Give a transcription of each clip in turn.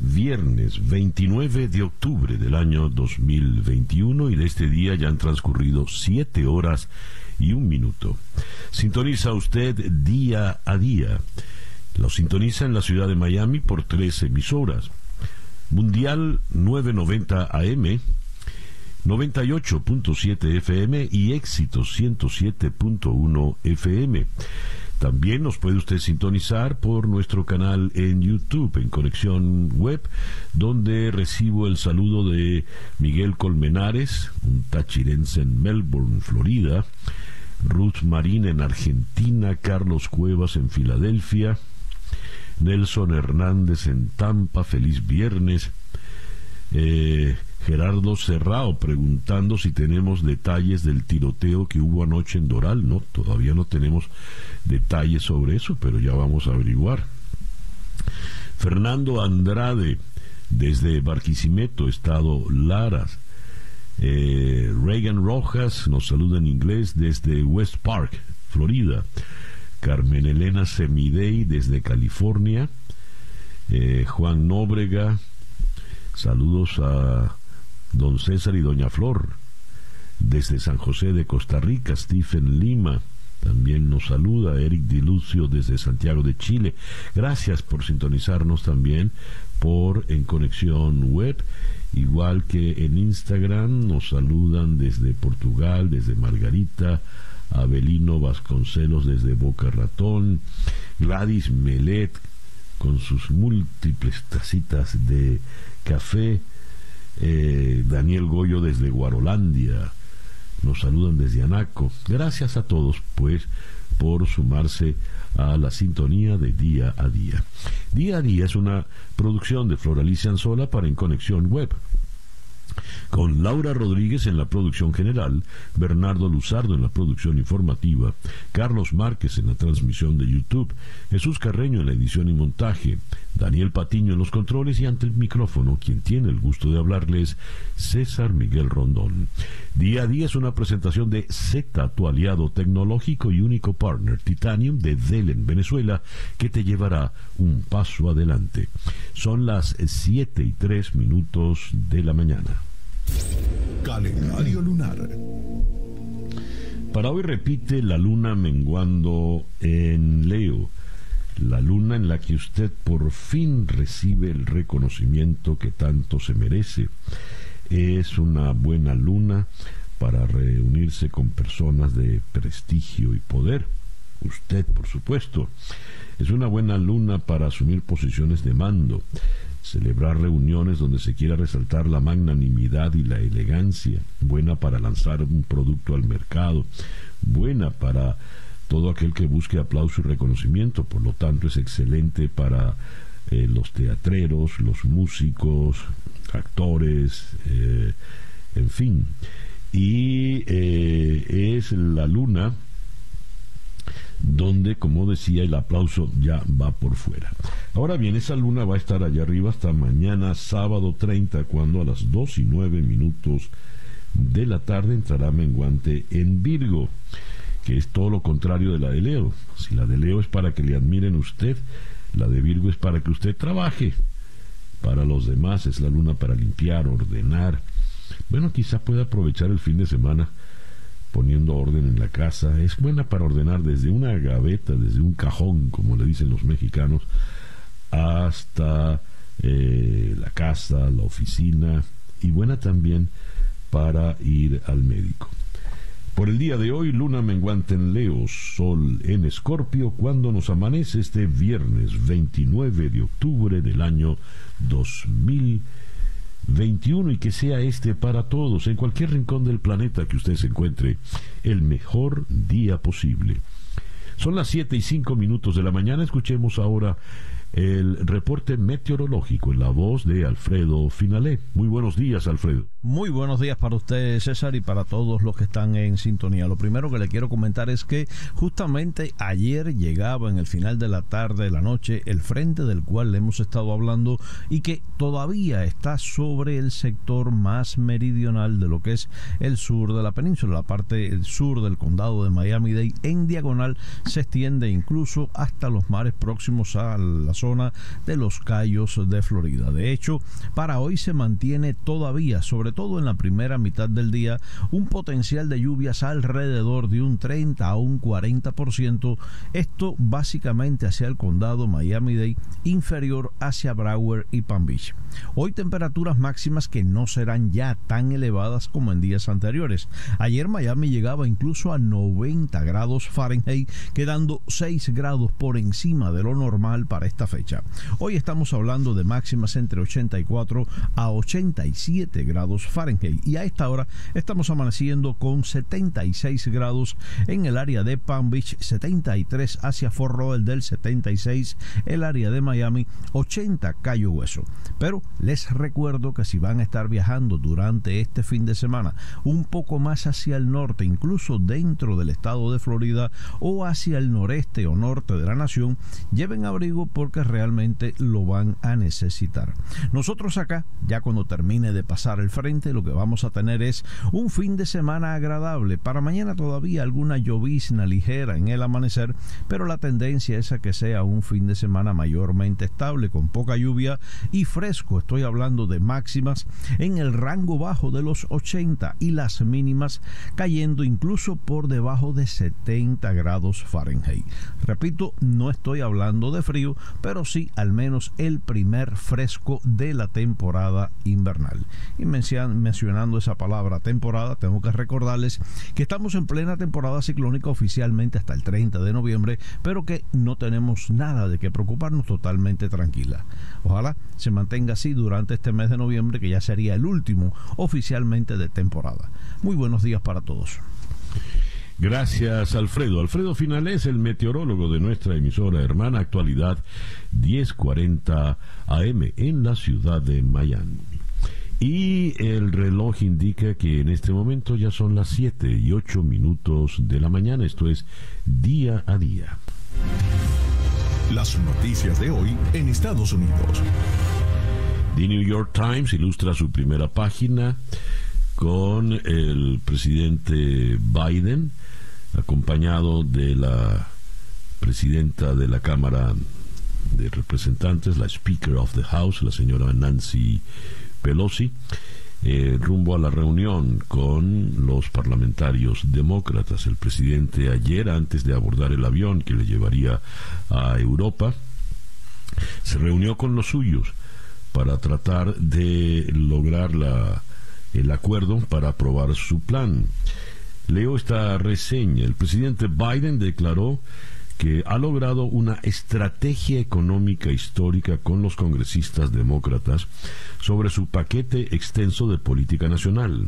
viernes 29 de octubre del año 2021 y de este día ya han transcurrido siete horas y un minuto. Sintoniza usted día a día. Lo sintoniza en la ciudad de Miami por tres emisoras. Mundial 990 AM, 98.7 FM y Éxito 107.1 FM. También nos puede usted sintonizar por nuestro canal en YouTube, en Conexión Web, donde recibo el saludo de Miguel Colmenares, un tachirense en Melbourne, Florida, Ruth Marín en Argentina, Carlos Cuevas en Filadelfia, Nelson Hernández en Tampa, feliz viernes. Eh, Gerardo Serrao preguntando si tenemos detalles del tiroteo que hubo anoche en Doral. No, todavía no tenemos detalles sobre eso, pero ya vamos a averiguar. Fernando Andrade desde Barquisimeto, Estado Laras. Eh, Reagan Rojas nos saluda en inglés desde West Park, Florida. Carmen Elena Semidey desde California. Eh, Juan Nóbrega, saludos a don César y doña Flor. Desde San José de Costa Rica, Stephen Lima. También nos saluda Eric Dilucio desde Santiago de Chile. Gracias por sintonizarnos también por En Conexión Web. Igual que en Instagram nos saludan desde Portugal, desde Margarita, Abelino Vasconcelos desde Boca Ratón, Gladys Melet con sus múltiples tacitas de café, eh, Daniel Goyo desde Guarolandia, nos saludan desde Anaco. Gracias a todos, pues, por sumarse a la sintonía de Día a Día. Día a Día es una producción de Floralicia Anzola para En Conexión Web con Laura Rodríguez en la producción general, Bernardo Luzardo en la producción informativa, Carlos Márquez en la transmisión de YouTube, Jesús Carreño en la edición y montaje, Daniel Patiño en los controles y ante el micrófono, quien tiene el gusto de hablarles, César Miguel Rondón. Día a día es una presentación de Z, tu aliado tecnológico y único partner Titanium de Dell en Venezuela, que te llevará un paso adelante. Son las 7 y 3 minutos de la mañana. Calendario lunar. Para hoy repite la luna menguando en Leo, la luna en la que usted por fin recibe el reconocimiento que tanto se merece. Es una buena luna para reunirse con personas de prestigio y poder. Usted, por supuesto. Es una buena luna para asumir posiciones de mando celebrar reuniones donde se quiera resaltar la magnanimidad y la elegancia, buena para lanzar un producto al mercado, buena para todo aquel que busque aplauso y reconocimiento, por lo tanto es excelente para eh, los teatreros, los músicos, actores, eh, en fin. Y eh, es la luna donde, como decía, el aplauso ya va por fuera. Ahora bien, esa luna va a estar allá arriba hasta mañana, sábado 30, cuando a las 2 y 9 minutos de la tarde entrará menguante en Virgo, que es todo lo contrario de la de Leo. Si la de Leo es para que le admiren usted, la de Virgo es para que usted trabaje. Para los demás es la luna para limpiar, ordenar. Bueno, quizá pueda aprovechar el fin de semana poniendo orden en la casa. Es buena para ordenar desde una gaveta, desde un cajón, como le dicen los mexicanos, hasta eh, la casa, la oficina y buena también para ir al médico. Por el día de hoy, luna menguante en Leo, sol en Escorpio, cuando nos amanece este viernes 29 de octubre del año 2000 21 y que sea este para todos, en cualquier rincón del planeta que usted se encuentre, el mejor día posible. Son las 7 y 5 minutos de la mañana, escuchemos ahora el reporte meteorológico en la voz de Alfredo Finalé. Muy buenos días, Alfredo. Muy buenos días para usted, César, y para todos los que están en sintonía. Lo primero que le quiero comentar es que justamente ayer llegaba en el final de la tarde, de la noche, el frente del cual le hemos estado hablando y que todavía está sobre el sector más meridional de lo que es el sur de la península, la parte sur del condado de Miami-Dade, en diagonal se extiende incluso hasta los mares próximos a la zona de los Cayos de Florida. De hecho, para hoy se mantiene todavía, sobre todo en la primera mitad del día, un potencial de lluvias alrededor de un 30 a un 40%. Esto básicamente hacia el condado Miami-Dade, inferior hacia Broward y Palm Beach. Hoy temperaturas máximas que no serán ya tan elevadas como en días anteriores. Ayer Miami llegaba incluso a 90 grados Fahrenheit, quedando 6 grados por encima de lo normal para esta fecha. Hoy estamos hablando de máximas entre 84 a 87 grados Fahrenheit y a esta hora estamos amaneciendo con 76 grados en el área de Palm Beach, 73 hacia Fort Lauderdale del 76, el área de Miami, 80 Cayo Hueso. Pero les recuerdo que si van a estar viajando durante este fin de semana un poco más hacia el norte, incluso dentro del estado de Florida o hacia el noreste o norte de la nación, lleven abrigo porque realmente lo van a necesitar. Nosotros acá, ya cuando termine de pasar el frente, lo que vamos a tener es un fin de semana agradable. Para mañana todavía alguna llovizna ligera en el amanecer, pero la tendencia es a que sea un fin de semana mayormente estable, con poca lluvia y fresco. Estoy hablando de máximas en el rango bajo de los 80 y las mínimas cayendo incluso por debajo de 70 grados Fahrenheit. Repito, no estoy hablando de frío, pero sí al menos el primer fresco de la temporada invernal. Y mencionando esa palabra temporada, tengo que recordarles que estamos en plena temporada ciclónica oficialmente hasta el 30 de noviembre, pero que no tenemos nada de qué preocuparnos totalmente tranquila. Ojalá se mantenga así durante este mes de noviembre, que ya sería el último oficialmente de temporada. Muy buenos días para todos. Gracias, Alfredo. Alfredo Finales, el meteorólogo de nuestra emisora hermana Actualidad 1040 AM en la ciudad de Miami. Y el reloj indica que en este momento ya son las 7 y 8 minutos de la mañana, esto es día a día. Las noticias de hoy en Estados Unidos. The New York Times ilustra su primera página con el presidente Biden acompañado de la presidenta de la Cámara de Representantes, la Speaker of the House, la señora Nancy Pelosi, eh, rumbo a la reunión con los parlamentarios demócratas. El presidente ayer, antes de abordar el avión que le llevaría a Europa, se reunió con los suyos para tratar de lograr la, el acuerdo para aprobar su plan. Leo esta reseña. El presidente Biden declaró que ha logrado una estrategia económica histórica con los congresistas demócratas sobre su paquete extenso de política nacional.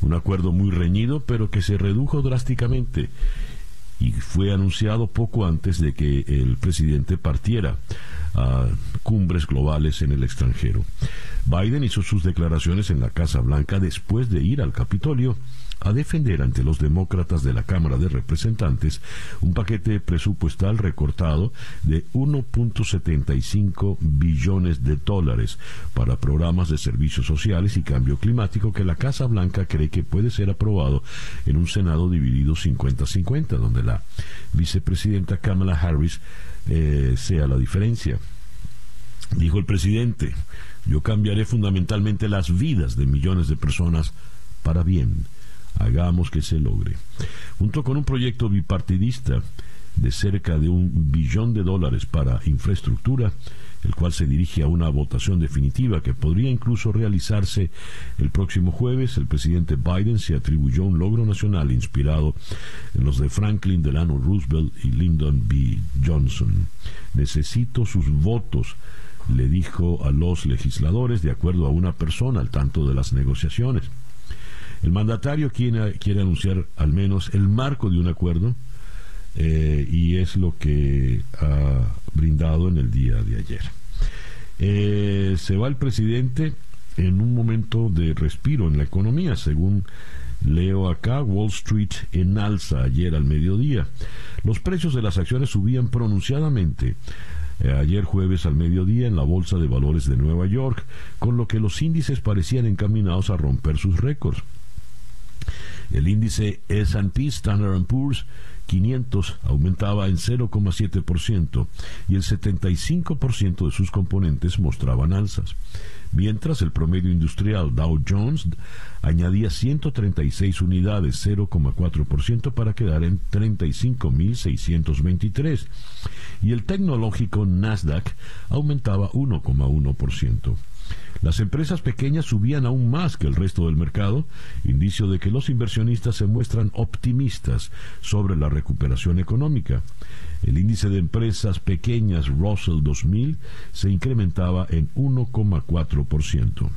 Un acuerdo muy reñido, pero que se redujo drásticamente y fue anunciado poco antes de que el presidente partiera a cumbres globales en el extranjero. Biden hizo sus declaraciones en la Casa Blanca después de ir al Capitolio a defender ante los demócratas de la Cámara de Representantes un paquete presupuestal recortado de 1.75 billones de dólares para programas de servicios sociales y cambio climático que la Casa Blanca cree que puede ser aprobado en un Senado dividido 50-50, donde la vicepresidenta Kamala Harris eh, sea la diferencia. Dijo el presidente, yo cambiaré fundamentalmente las vidas de millones de personas para bien hagamos que se logre. Junto con un proyecto bipartidista de cerca de un billón de dólares para infraestructura, el cual se dirige a una votación definitiva que podría incluso realizarse el próximo jueves, el presidente Biden se atribuyó un logro nacional inspirado en los de Franklin Delano Roosevelt y Lyndon B. Johnson. Necesito sus votos le dijo a los legisladores de acuerdo a una persona al tanto de las negociaciones. El mandatario quiere, anunciar al menos el marco de un acuerdo eh, y es lo que ha brindado en el día de ayer. Eh, se va el presidente en un momento de respiro en la economía, según leo acá, Wall Street en alza ayer al mediodía. Los precios de las acciones subían pronunciadamente eh, ayer jueves al mediodía en la Bolsa de Valores de Nueva York, con lo que los índices parecían encaminados a romper sus récords. El índice S&P Standard Poor's 500 aumentaba en 0,7% y el 75% de sus componentes mostraban alzas, mientras el promedio industrial Dow Jones añadía 136 unidades, 0,4% para quedar en 35.623 y el tecnológico Nasdaq aumentaba 1,1%. Las empresas pequeñas subían aún más que el resto del mercado, indicio de que los inversionistas se muestran optimistas sobre la recuperación económica. El índice de empresas pequeñas Russell 2000 se incrementaba en 1,4%.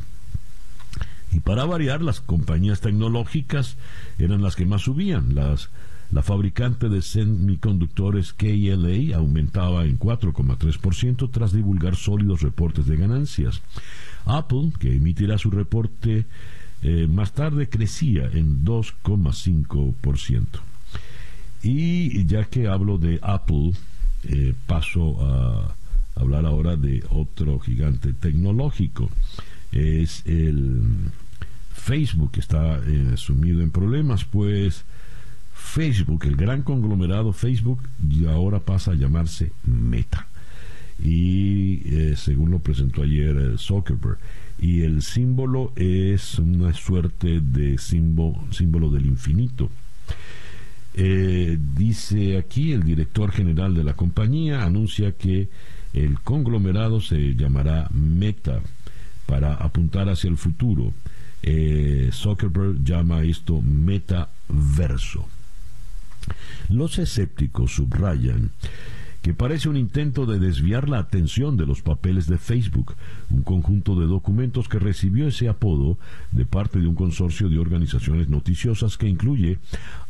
Y para variar, las compañías tecnológicas eran las que más subían. Las la fabricante de semiconductores KLA aumentaba en 4,3% tras divulgar sólidos reportes de ganancias. Apple, que emitirá su reporte eh, más tarde, crecía en 2,5%. Y ya que hablo de Apple, eh, paso a hablar ahora de otro gigante tecnológico. Es el Facebook, que está eh, sumido en problemas, pues Facebook, el gran conglomerado Facebook, ahora pasa a llamarse Meta. Y eh, según lo presentó ayer eh, Zuckerberg, y el símbolo es una suerte de símbolo, del infinito. Eh, dice aquí el director general de la compañía, anuncia que el conglomerado se llamará Meta para apuntar hacia el futuro. Zuckerberg llama esto metaverso. Los escépticos subrayan que parece un intento de desviar la atención de los papeles de Facebook, un conjunto de documentos que recibió ese apodo de parte de un consorcio de organizaciones noticiosas que incluye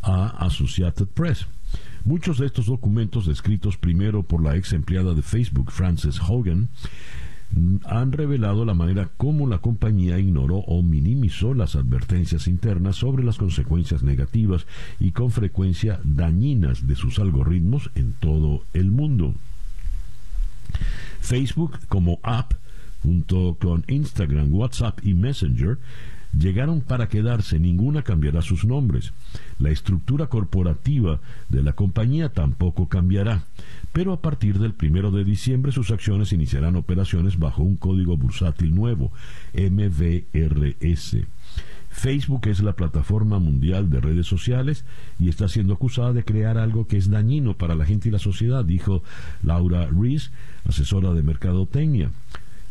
a Associated Press. Muchos de estos documentos, descritos primero por la ex empleada de Facebook, Frances Hogan, han revelado la manera como la compañía ignoró o minimizó las advertencias internas sobre las consecuencias negativas y con frecuencia dañinas de sus algoritmos en todo el mundo. Facebook como app, junto con Instagram, WhatsApp y Messenger, llegaron para quedarse, ninguna cambiará sus nombres. La estructura corporativa de la compañía tampoco cambiará pero a partir del primero de diciembre sus acciones iniciarán operaciones bajo un código bursátil nuevo, MVRS. Facebook es la plataforma mundial de redes sociales y está siendo acusada de crear algo que es dañino para la gente y la sociedad, dijo Laura Rees, asesora de mercadotecnia.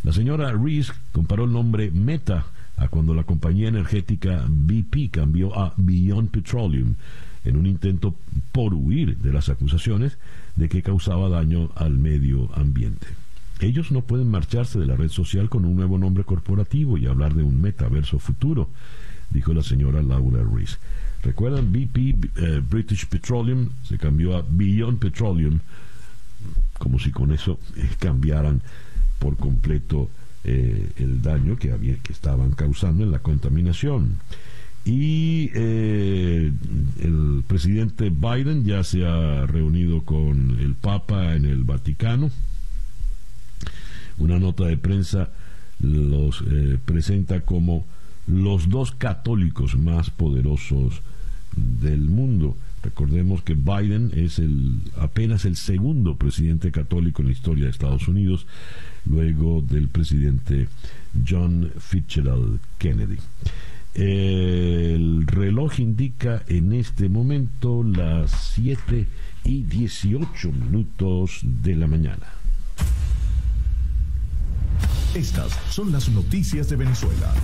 La señora Rees comparó el nombre Meta a cuando la compañía energética BP cambió a Beyond Petroleum en un intento por huir de las acusaciones de que causaba daño al medio ambiente. Ellos no pueden marcharse de la red social con un nuevo nombre corporativo y hablar de un metaverso futuro, dijo la señora Laura Rees. ¿Recuerdan? BP, eh, British Petroleum, se cambió a Beyond Petroleum, como si con eso eh, cambiaran por completo eh, el daño que, había, que estaban causando en la contaminación. Y eh, el presidente Biden ya se ha reunido con el Papa en el Vaticano. Una nota de prensa los eh, presenta como los dos católicos más poderosos del mundo. Recordemos que Biden es el, apenas el segundo presidente católico en la historia de Estados Unidos, luego del presidente John Fitzgerald Kennedy. El reloj indica en este momento las 7 y 18 minutos de la mañana. Estas son las noticias de Venezuela.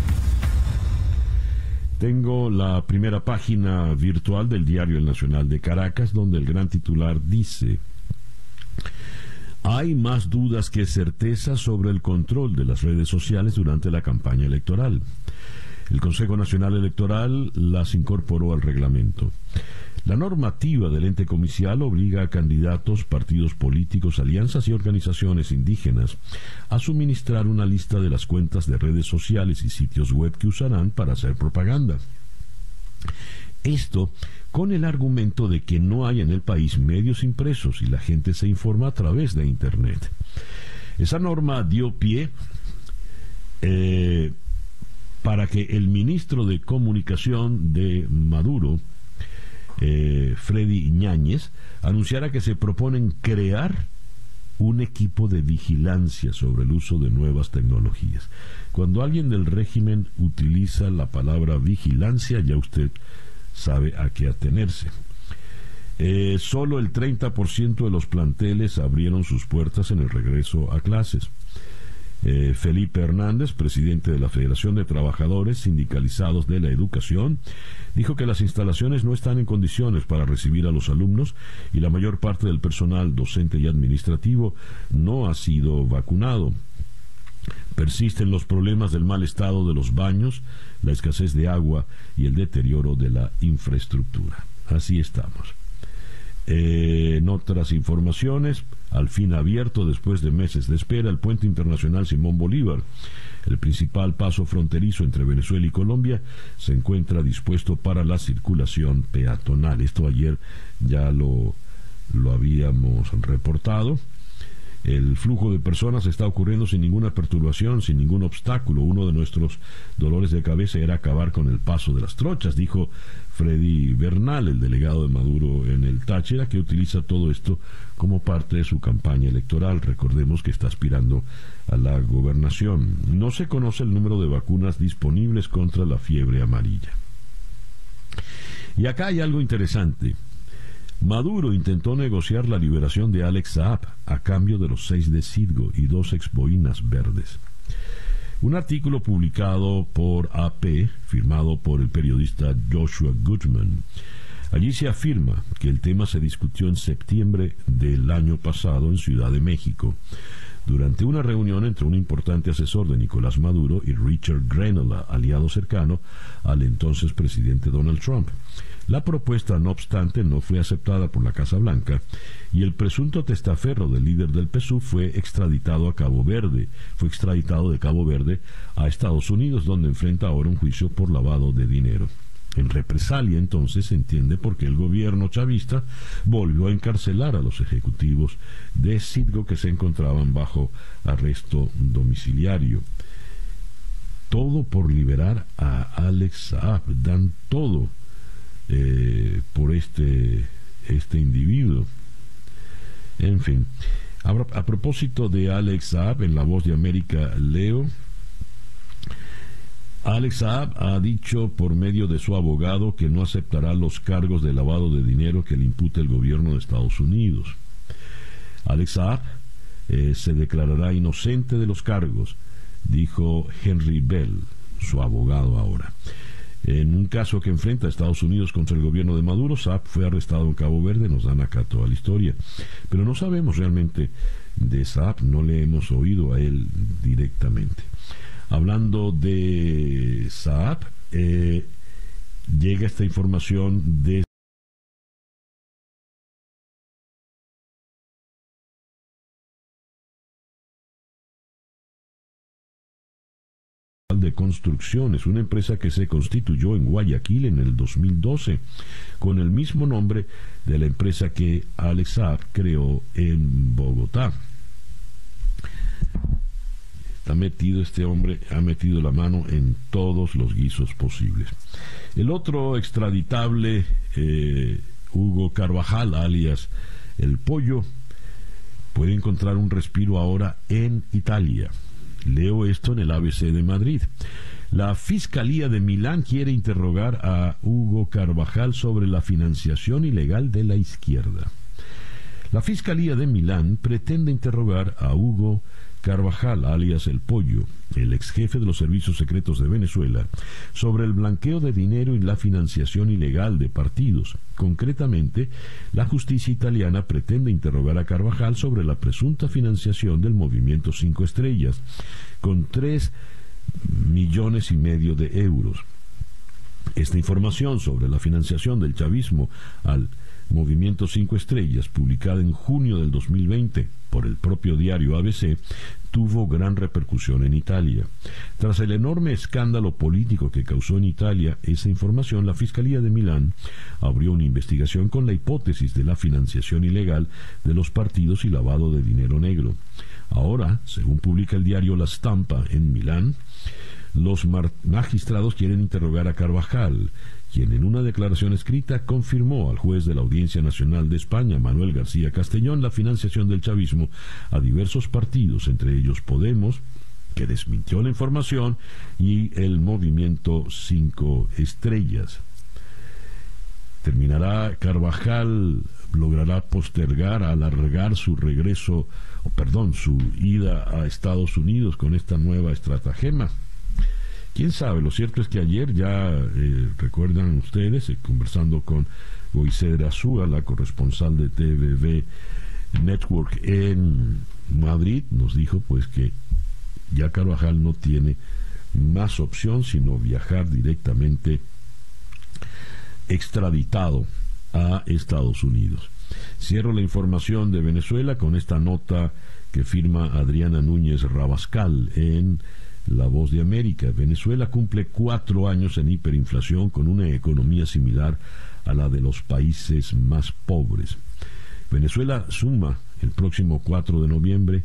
Tengo la primera página virtual del diario El Nacional de Caracas, donde el gran titular dice, hay más dudas que certezas sobre el control de las redes sociales durante la campaña electoral. El Consejo Nacional Electoral las incorporó al reglamento. La normativa del ente comicial obliga a candidatos, partidos políticos, alianzas y organizaciones indígenas a suministrar una lista de las cuentas de redes sociales y sitios web que usarán para hacer propaganda. Esto con el argumento de que no hay en el país medios impresos y la gente se informa a través de Internet. Esa norma dio pie eh, para que el ministro de Comunicación de Maduro, eh, Freddy Ñáñez, anunciara que se proponen crear un equipo de vigilancia sobre el uso de nuevas tecnologías. Cuando alguien del régimen utiliza la palabra vigilancia, ya usted sabe a qué atenerse. Eh, solo el 30% de los planteles abrieron sus puertas en el regreso a clases. Eh, Felipe Hernández, presidente de la Federación de Trabajadores Sindicalizados de la Educación, dijo que las instalaciones no están en condiciones para recibir a los alumnos y la mayor parte del personal docente y administrativo no ha sido vacunado. Persisten los problemas del mal estado de los baños, la escasez de agua y el deterioro de la infraestructura. Así estamos. Eh, en otras informaciones, al fin abierto después de meses de espera, el puente internacional Simón Bolívar, el principal paso fronterizo entre Venezuela y Colombia, se encuentra dispuesto para la circulación peatonal. Esto ayer ya lo, lo habíamos reportado. El flujo de personas está ocurriendo sin ninguna perturbación, sin ningún obstáculo. Uno de nuestros dolores de cabeza era acabar con el paso de las trochas, dijo Freddy Bernal, el delegado de Maduro en el Táchira, que utiliza todo esto como parte de su campaña electoral. Recordemos que está aspirando a la gobernación. No se conoce el número de vacunas disponibles contra la fiebre amarilla. Y acá hay algo interesante. Maduro intentó negociar la liberación de Alex Saab a cambio de los seis de Sidgo y dos exboinas verdes. Un artículo publicado por AP, firmado por el periodista Joshua Goodman. Allí se afirma que el tema se discutió en septiembre del año pasado en Ciudad de México, durante una reunión entre un importante asesor de Nicolás Maduro y Richard Granola, aliado cercano al entonces presidente Donald Trump. La propuesta, no obstante, no fue aceptada por la Casa Blanca y el presunto testaferro del líder del PSUV fue extraditado a Cabo Verde. Fue extraditado de Cabo Verde a Estados Unidos, donde enfrenta ahora un juicio por lavado de dinero. En represalia, entonces, se entiende por qué el gobierno chavista volvió a encarcelar a los ejecutivos de Citgo que se encontraban bajo arresto domiciliario. Todo por liberar a Alex Saab. Dan todo eh, por este, este individuo. En fin, a, propósito de Alex Saab, en La Voz de América leo, Alex Saab ha dicho por medio de su abogado que no aceptará los cargos de lavado de dinero que le impute el gobierno de Estados Unidos. Alex Saab eh, se declarará inocente de los cargos, dijo Henry Bell, su abogado ahora. En un caso que enfrenta a Estados Unidos contra el gobierno de Maduro, Saab fue arrestado en Cabo Verde, nos dan acá toda la historia. Pero no sabemos realmente de Saab, no le hemos oído a él directamente. Hablando de Saab, eh, llega esta información de de Construcciones, una empresa que se constituyó en Guayaquil en el 2012, con el mismo nombre de la empresa que Alex Saab creó en Bogotá. Está metido este hombre, ha metido la mano en todos los guisos posibles. El otro extraditable, eh, Hugo Carvajal, alias El Pollo, puede encontrar un respiro ahora en Italia. Leo esto en el ABC de Madrid. La Fiscalía de Milán quiere interrogar a Hugo Carvajal sobre la financiación ilegal de la izquierda. La Fiscalía de Milán pretende interrogar a Hugo Carvajal, alias El Pollo, el ex jefe de los servicios secretos de Venezuela, sobre el blanqueo de dinero y la financiación ilegal de partidos. Concretamente, la justicia italiana pretende interrogar a Carvajal sobre la presunta financiación del movimiento Cinco Estrellas, con tres millones y medio de euros. Esta información sobre la financiación del chavismo al Movimiento Cinco Estrellas, publicada en junio del 2020 por el propio diario ABC, tuvo gran repercusión en Italia. Tras el enorme escándalo político que causó en Italia esa información, la Fiscalía de Milán abrió una investigación con la hipótesis de la financiación ilegal de los partidos y lavado de dinero negro. Ahora, según publica el diario La Stampa en Milán, los magistrados quieren interrogar a Carvajal, quien en una declaración escrita confirmó al juez de la Audiencia Nacional de España, Manuel García Castellón, la financiación del chavismo a diversos partidos, entre ellos Podemos, que desmintió la información, y el movimiento Cinco Estrellas. ¿Terminará Carvajal, logrará postergar, alargar su regreso, o perdón, su ida a Estados Unidos con esta nueva estratagema? Quién sabe, lo cierto es que ayer ya eh, recuerdan ustedes, eh, conversando con Goisedra Azúa, la corresponsal de TVV Network en Madrid, nos dijo pues que ya Carvajal no tiene más opción sino viajar directamente extraditado a Estados Unidos. Cierro la información de Venezuela con esta nota que firma Adriana Núñez Rabascal en la Voz de América. Venezuela cumple cuatro años en hiperinflación con una economía similar a la de los países más pobres. Venezuela suma el próximo 4 de noviembre,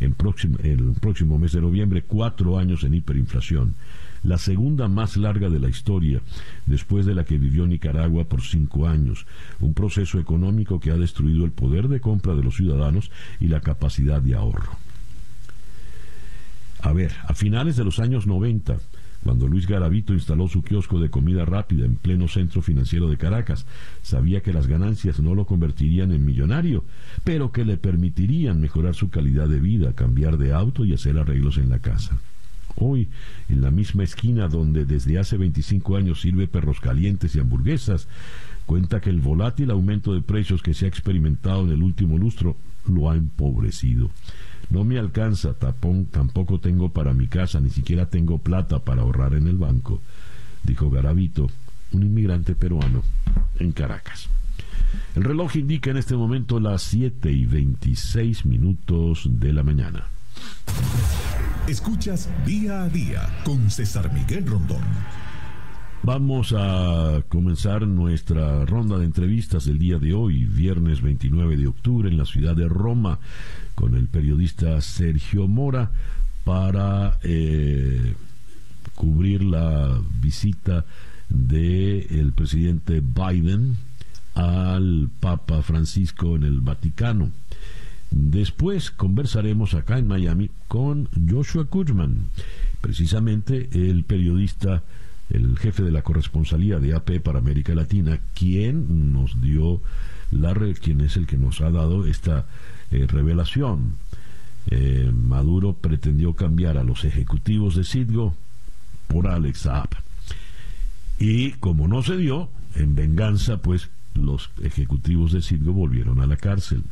en próximo, el próximo mes de noviembre, cuatro años en hiperinflación, la segunda más larga de la historia, después de la que vivió Nicaragua por cinco años, un proceso económico que ha destruido el poder de compra de los ciudadanos y la capacidad de ahorro. A ver, a finales de los años 90, cuando Luis Garavito instaló su kiosco de comida rápida en pleno centro financiero de Caracas, sabía que las ganancias no lo convertirían en millonario, pero que le permitirían mejorar su calidad de vida, cambiar de auto y hacer arreglos en la casa. Hoy, en la misma esquina donde desde hace 25 años sirve perros calientes y hamburguesas, cuenta que el volátil aumento de precios que se ha experimentado en el último lustro lo ha empobrecido. No me alcanza, tapón, tampoco tengo para mi casa, ni siquiera tengo plata para ahorrar en el banco, dijo Garavito, un inmigrante peruano en Caracas. El reloj indica en este momento las 7 y 26 minutos de la mañana. Escuchas día a día con César Miguel Rondón. Vamos a comenzar nuestra ronda de entrevistas del día de hoy, viernes 29 de octubre, en la ciudad de Roma, con el periodista Sergio Mora para eh, cubrir la visita del presidente Biden al Papa Francisco en el Vaticano. Después conversaremos acá en Miami con Joshua Kutchman, precisamente el periodista el jefe de la corresponsalía de AP para América Latina, quien nos dio la quien es el que nos ha dado esta eh, revelación. Eh, Maduro pretendió cambiar a los ejecutivos de Citgo por Alex Saab. Y como no se dio, en venganza, pues los ejecutivos de Citgo volvieron a la cárcel.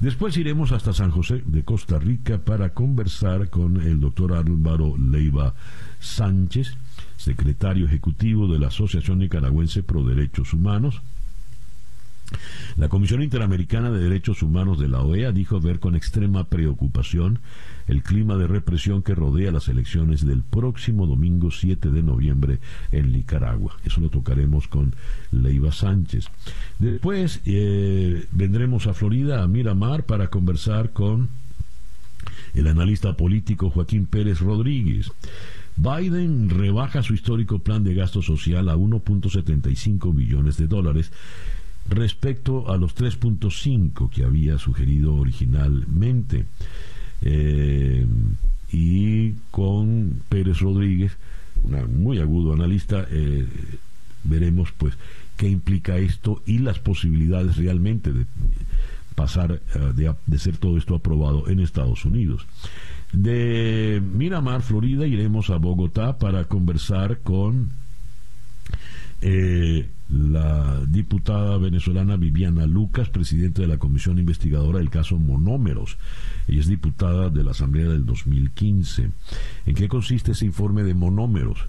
Después iremos hasta San José de Costa Rica para conversar con el doctor Álvaro Leiva Sánchez, secretario ejecutivo de la Asociación Nicaragüense Pro Derechos Humanos. La Comisión Interamericana de Derechos Humanos de la OEA dijo ver con extrema preocupación el clima de represión que rodea las elecciones del próximo domingo 7 de noviembre en Nicaragua. Eso lo tocaremos con Leiva Sánchez. Después eh, vendremos a Florida, a Miramar, para conversar con el analista político Joaquín Pérez Rodríguez. Biden rebaja su histórico plan de gasto social a 1.75 billones de dólares respecto a los 3.5 que había sugerido originalmente. Eh, y con Pérez Rodríguez, un muy agudo analista, eh, veremos pues qué implica esto y las posibilidades realmente de pasar, eh, de, de ser todo esto aprobado en Estados Unidos. De Miramar, Florida, iremos a Bogotá para conversar con eh, la diputada venezolana Viviana Lucas, presidente de la comisión investigadora del caso Monómeros. Ella es diputada de la Asamblea del 2015. ¿En qué consiste ese informe de Monómeros?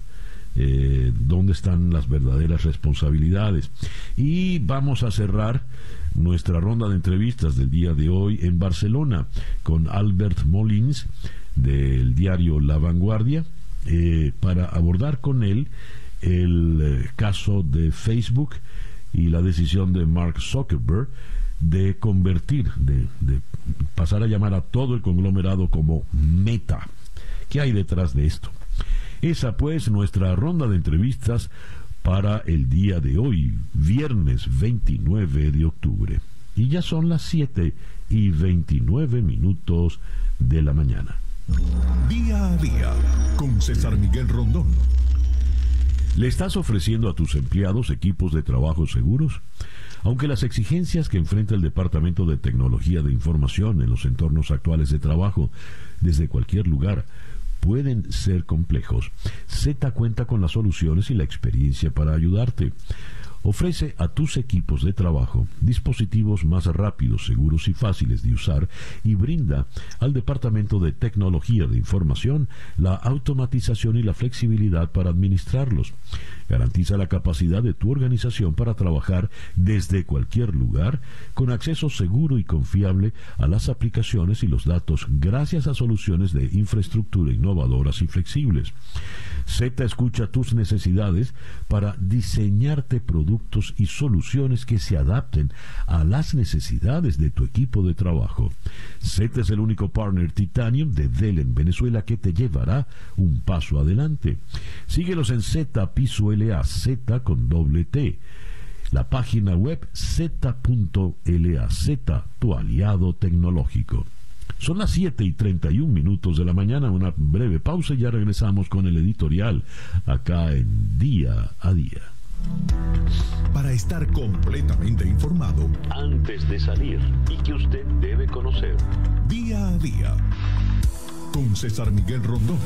Eh, dónde están las verdaderas responsabilidades. Y vamos a cerrar nuestra ronda de entrevistas del día de hoy en Barcelona con Albert Molins del diario La Vanguardia eh, para abordar con él el eh, caso de Facebook y la decisión de Mark Zuckerberg de convertir, de, pasar a llamar a todo el conglomerado como Meta. ¿Qué hay detrás de esto? Esa pues nuestra ronda de entrevistas para el día de hoy, viernes 29 de octubre. Y ya son las 7 y 29 minutos de la mañana. Día a día con César Miguel Rondón. ¿Le estás ofreciendo a tus empleados equipos de trabajo seguros? Aunque las exigencias que enfrenta el Departamento de Tecnología de Información en los entornos actuales de trabajo desde cualquier lugar pueden ser complejos, Z cuenta con las soluciones y la experiencia para ayudarte. Ofrece a tus equipos de trabajo dispositivos más rápidos, seguros y fáciles de usar y brinda al Departamento de Tecnología de Información la automatización y la flexibilidad para administrarlos. Garantiza la capacidad de tu organización para trabajar desde cualquier lugar con acceso seguro y confiable a las aplicaciones y los datos gracias a soluciones de infraestructura innovadoras y flexibles. Z escucha tus necesidades para diseñarte productos y soluciones que se adapten a las necesidades de tu equipo de trabajo. Z es el único partner Titanium de Dell en Venezuela que te llevará un paso adelante. Síguelos en Z Piso Z con doble T. La página web z.la, Z, tu aliado tecnológico. Son las 7 y 31 minutos de la mañana, una breve pausa y ya regresamos con el editorial acá en Día a Día. Para estar completamente informado Antes de salir y que usted debe conocer. día a día con César Miguel Rondón.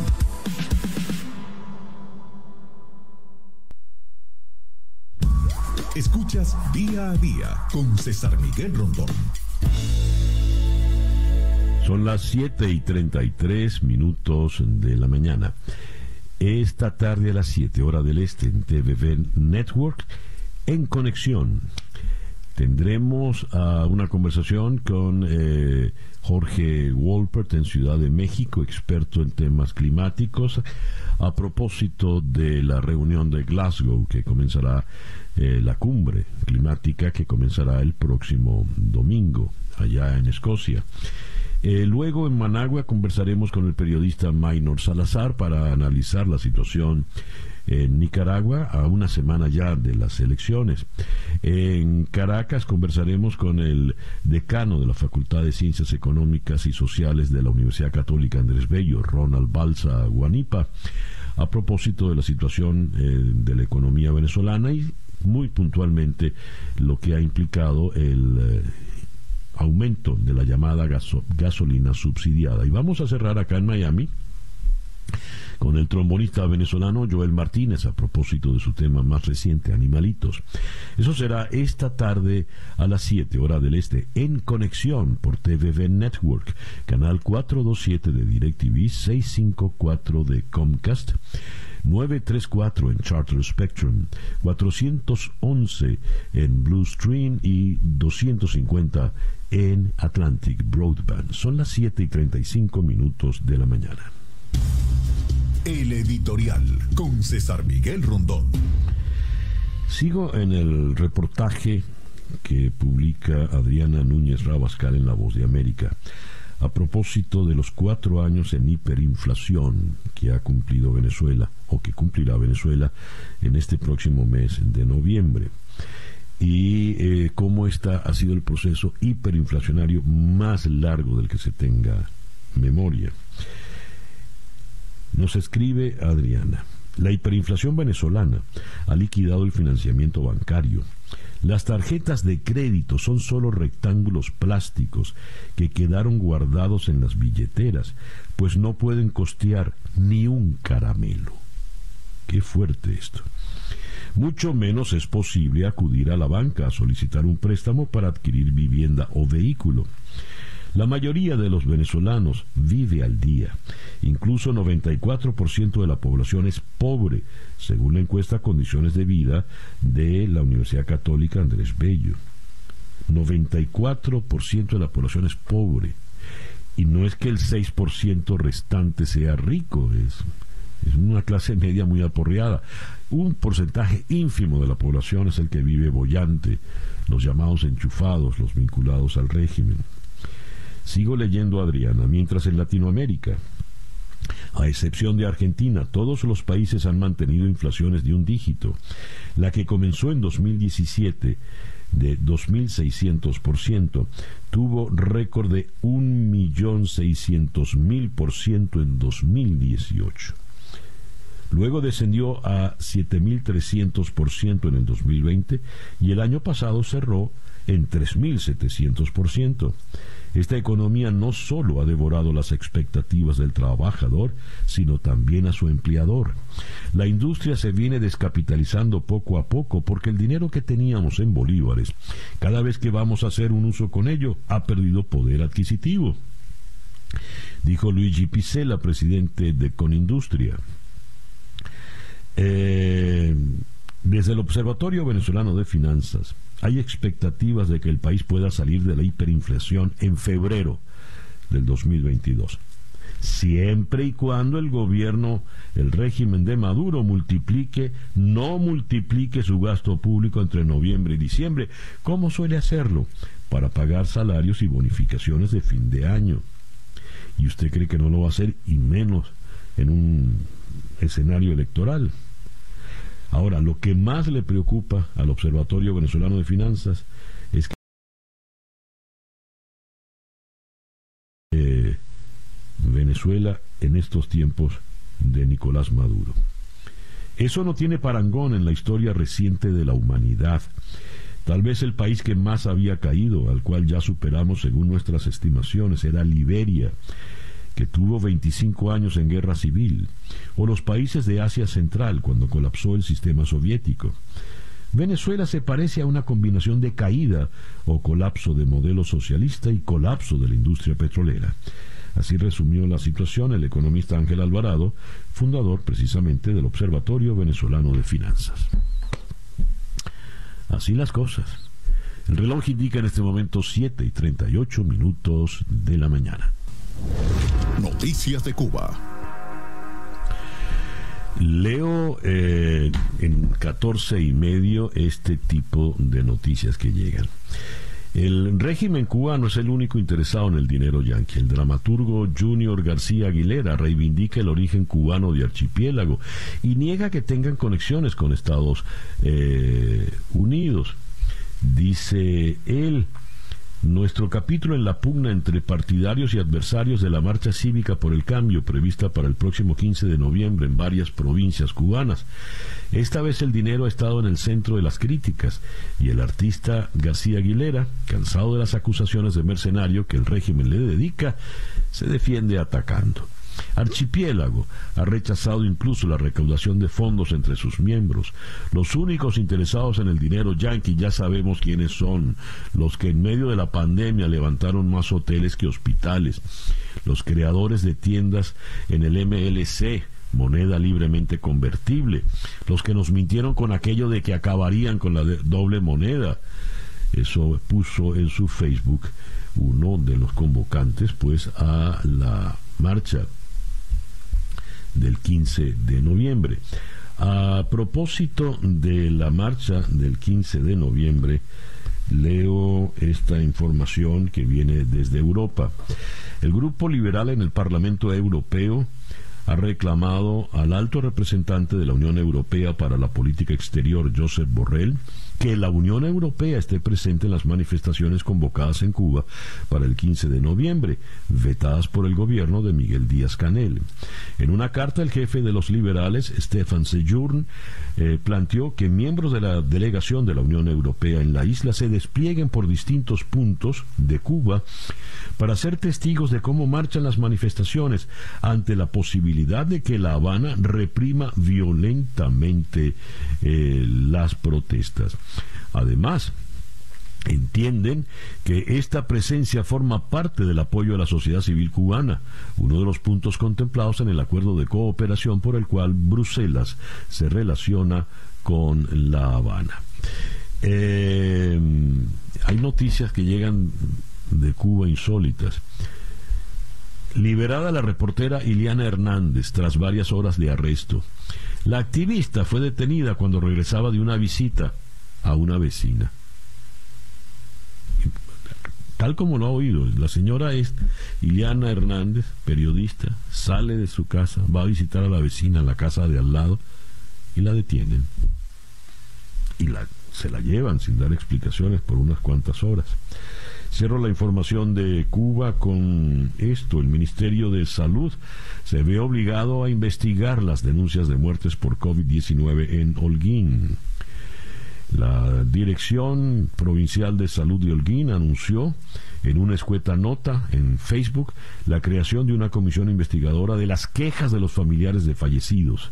Escuchas día a día con César Miguel Rondón. Son las 7 y 33 minutos de la mañana. Esta tarde a las 7 hora del este en TVV Network, en conexión, tendremos ah, una conversación con eh, Jorge Wolpert en Ciudad de México, experto en temas climáticos, a propósito de la reunión de Glasgow que comenzará, eh, la cumbre climática que comenzará el próximo domingo allá en Escocia. Eh, luego en Managua conversaremos con el periodista Maynor Salazar para analizar la situación en Nicaragua a una semana ya de las elecciones. En Caracas conversaremos con el decano de la Facultad de Ciencias Económicas y Sociales de la Universidad Católica Andrés Bello, Ronald Balsa Guanipa, a propósito de la situación eh, de la economía venezolana y muy puntualmente lo que ha implicado el eh, aumento de la llamada gaso- gasolina subsidiada. Y vamos a cerrar acá en Miami con el trombonista venezolano Joel Martínez a propósito de su tema más reciente, Animalitos. Eso será esta tarde a las 7 hora del este en conexión por TVV Network, canal 427 de DirecTV, 654 de Comcast. 934 en Charter Spectrum, 411 en Blue Stream y 250 en Atlantic Broadband. Son las 7 y 35 minutos de la mañana. El editorial con César Miguel Rondón. Sigo en el reportaje que publica Adriana Núñez Rabascal en La Voz de América a propósito de los cuatro años en hiperinflación que ha cumplido Venezuela o que cumplirá Venezuela en este próximo mes de noviembre y eh, cómo esta ha sido el proceso hiperinflacionario más largo del que se tenga memoria. Nos escribe Adriana. La hiperinflación venezolana ha liquidado el financiamiento bancario. Las tarjetas de crédito son solo rectángulos plásticos que quedaron guardados en las billeteras, pues no pueden costear ni un caramelo. Qué fuerte esto. mucho menos es posible acudir a la banca a solicitar un préstamo para adquirir vivienda o vehículo. La mayoría de los venezolanos vive al día. Incluso 94% de la población es pobre, según la encuesta Condiciones de Vida de la Universidad Católica Andrés Bello. 94% de la población es pobre. Y no es que el 6% restante sea rico, es, una clase media muy aporreada. Un porcentaje ínfimo de la población es el que vive bollante, los llamados enchufados, los vinculados al régimen. Sigo leyendo Adriana, mientras en Latinoamérica, a excepción de Argentina, todos los países han mantenido inflaciones de un dígito. La que comenzó en 2017 de 2.600%, tuvo récord de 1.600.000% en 2018. Luego descendió a 7.300% en el 2020 y el año pasado cerró en 3.700%. Esta economía no solo ha devorado las expectativas del trabajador, sino también a su empleador. La industria se viene descapitalizando poco a poco porque el dinero que teníamos en bolívares, cada vez que vamos a hacer un uso con ello, ha perdido poder adquisitivo. Dijo Luigi Picella, presidente de Conindustria. Eh, desde el Observatorio Venezolano de Finanzas, hay expectativas de que el país pueda salir de la hiperinflación en febrero del 2022 siempre y cuando el gobierno, el régimen de Maduro multiplique, no multiplique su gasto público entre noviembre y diciembre, como suele hacerlo, para pagar salarios y bonificaciones de fin de año. Y usted cree que no lo va a hacer y menos en un escenario electoral. Ahora, lo que más le preocupa al Observatorio Venezolano de Finanzas es que eh, Venezuela en estos tiempos de Nicolás Maduro. Eso no tiene parangón en la historia reciente de la humanidad. Tal vez el país que más había caído, al cual ya superamos según nuestras estimaciones, era Liberia, que tuvo 25 años en guerra civil, o los países de Asia Central cuando colapsó el sistema soviético. Venezuela se parece a una combinación de caída o colapso de modelo socialista y colapso de la industria petrolera. Así resumió la situación el economista Ángel Alvarado, fundador precisamente del Observatorio Venezolano de Finanzas. Así las cosas. El reloj indica en este momento 7 y 38 minutos de la mañana. Noticias de Cuba. Leo eh, en 14 y medio este tipo de noticias que llegan. El régimen cubano es el único interesado en el dinero yanqui. El dramaturgo Junior García Aguilera reivindica el origen cubano de archipiélago y niega que tengan conexiones con Estados eh, Unidos. Dice él, nuestro capítulo en la pugna entre partidarios y adversarios de la marcha cívica por el cambio prevista para el próximo 15 de noviembre en varias provincias cubanas. Esta vez el dinero ha estado en el centro de las críticas y el artista García Aguilera, cansado de las acusaciones de mercenario que el régimen le dedica, se defiende atacando. Archipiélago ha rechazado incluso la recaudación de fondos entre sus miembros. Los únicos interesados en el dinero yanqui ya sabemos quiénes son, los que en medio de la pandemia levantaron más hoteles que hospitales, los creadores de tiendas en el MLC, moneda libremente convertible, los que nos mintieron con aquello de que acabarían con la doble moneda. Eso puso en su Facebook uno de los convocantes pues a la marcha del 15 de noviembre. A propósito de la marcha del 15 de noviembre, leo esta información que viene desde Europa. El grupo liberal en el Parlamento Europeo ha reclamado al alto representante de la Unión Europea para la Política Exterior, Josep Borrell, que la Unión Europea esté presente en las manifestaciones convocadas en Cuba para el 15 de noviembre, vetadas por el gobierno de Miguel Díaz Canel. En una carta, el jefe de los liberales, Stefan Sejurn, eh, planteó que miembros de la delegación de la Unión Europea en la isla se desplieguen por distintos puntos de Cuba para ser testigos de cómo marchan las manifestaciones ante la posibilidad de que La Habana reprima violentamente eh, las protestas. Además, entienden que esta presencia forma parte del apoyo a la sociedad civil cubana, uno de los puntos contemplados en el acuerdo de cooperación por el cual Bruselas se relaciona con La Habana. Eh, hay noticias que llegan de Cuba insólitas. Liberada la reportera Iliana Hernández tras varias horas de arresto. La activista fue detenida cuando regresaba de una visita a una vecina. Tal como lo ha oído, la señora es Iliana Hernández, periodista, sale de su casa, va a visitar a la vecina la casa de al lado y la detienen. Y la, se la llevan sin dar explicaciones por unas cuantas horas. Cierro la información de Cuba con esto. El Ministerio de Salud se ve obligado a investigar las denuncias de muertes por COVID-19 en Holguín. La Dirección Provincial de Salud de Holguín anunció en una escueta nota en Facebook la creación de una comisión investigadora de las quejas de los familiares de fallecidos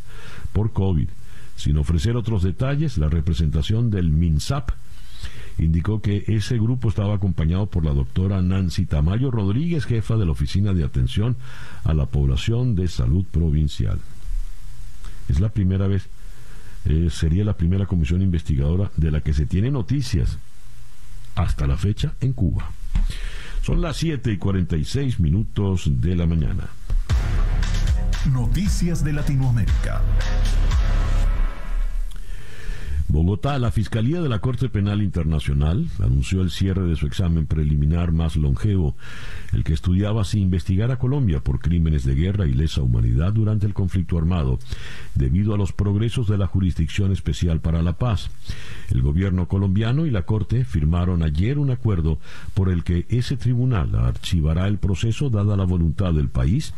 por COVID. Sin ofrecer otros detalles, la representación del MINSAP indicó que ese grupo estaba acompañado por la doctora Nancy Tamayo Rodríguez, jefa de la Oficina de Atención a la Población de Salud Provincial. Es la primera vez, eh, sería la primera comisión investigadora de la que se tiene noticias hasta la fecha en Cuba. Son las 7 y 46 minutos de la mañana. Noticias de Latinoamérica. Bogotá, la Fiscalía de la Corte Penal Internacional anunció el cierre de su examen preliminar más longevo, el que estudiaba si investigar a Colombia por crímenes de guerra y lesa humanidad durante el conflicto armado, debido a los progresos de la Jurisdicción Especial para la Paz. El gobierno colombiano y la Corte firmaron ayer un acuerdo por el que ese tribunal archivará el proceso dada la voluntad del país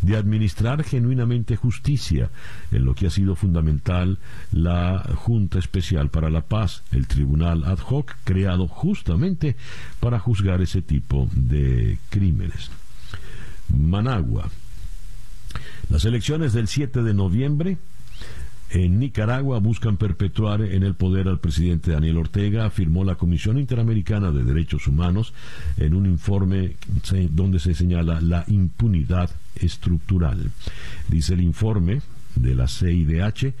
de administrar genuinamente justicia, en lo que ha sido fundamental la Junta Especial para la Paz, el Tribunal Ad hoc creado justamente para juzgar ese tipo de crímenes. Managua. Las elecciones del 7 de noviembre en Nicaragua buscan perpetuar en el poder al presidente Daniel Ortega, afirmó la Comisión Interamericana de Derechos Humanos en un informe donde se señala la impunidad estructural. Dice el informe de la CIDH,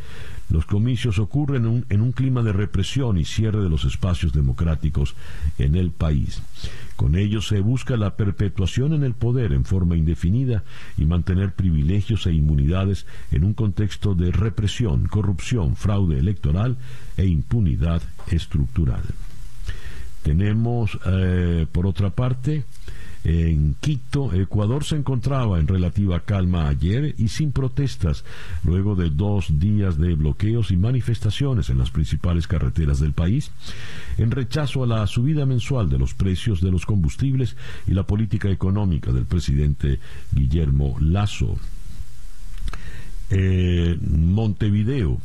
los comicios ocurren en un, clima de represión y cierre de los espacios democráticos en el país. Con ellos se busca la perpetuación en el poder en forma indefinida y mantener privilegios e inmunidades en un contexto de represión, corrupción, fraude electoral e impunidad estructural. Tenemos, eh, por otra parte, en Quito, Ecuador se encontraba en relativa calma ayer y sin protestas, luego de dos días de bloqueos y manifestaciones en las principales carreteras del país, en rechazo a la subida mensual de los precios de los combustibles y la política económica del presidente Guillermo Lazo. Eh, Montevideo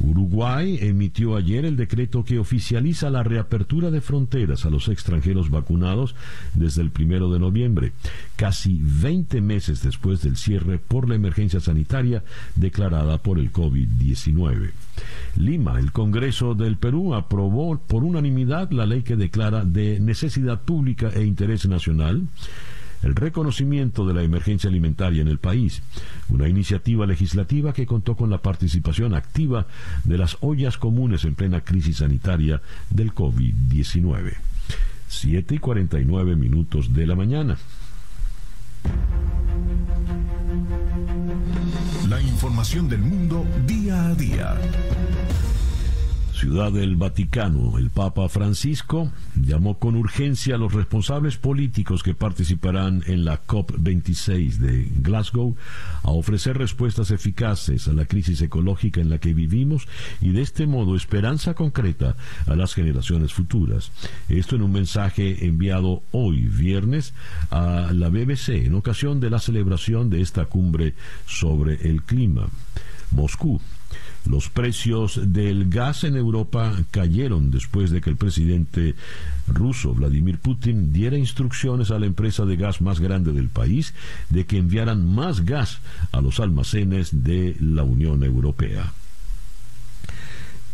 Uruguay emitió ayer el decreto que oficializa la reapertura de fronteras a los extranjeros vacunados desde el primero de noviembre, casi 20 meses después del cierre por la emergencia sanitaria declarada por el COVID-19. Lima, el Congreso del Perú aprobó por unanimidad la ley que declara de necesidad pública e interés nacional el reconocimiento de la emergencia alimentaria en el país, una iniciativa legislativa que contó con la participación activa de las ollas comunes en plena crisis sanitaria del COVID-19. 7 y 49 minutos de la mañana. La información del mundo día a día. Ciudad del Vaticano, el Papa Francisco llamó con urgencia a los responsables políticos que participarán en la COP26 de Glasgow a ofrecer respuestas eficaces a la crisis ecológica en la que vivimos y de este modo esperanza concreta a las generaciones futuras. Esto en un mensaje enviado hoy viernes a la BBC en ocasión de la celebración de esta cumbre sobre el clima. Moscú los precios del gas en Europa cayeron después de que el presidente ruso Vladimir Putin diera instrucciones a la empresa de gas más grande del país de que enviaran más gas a los almacenes de la Unión Europea.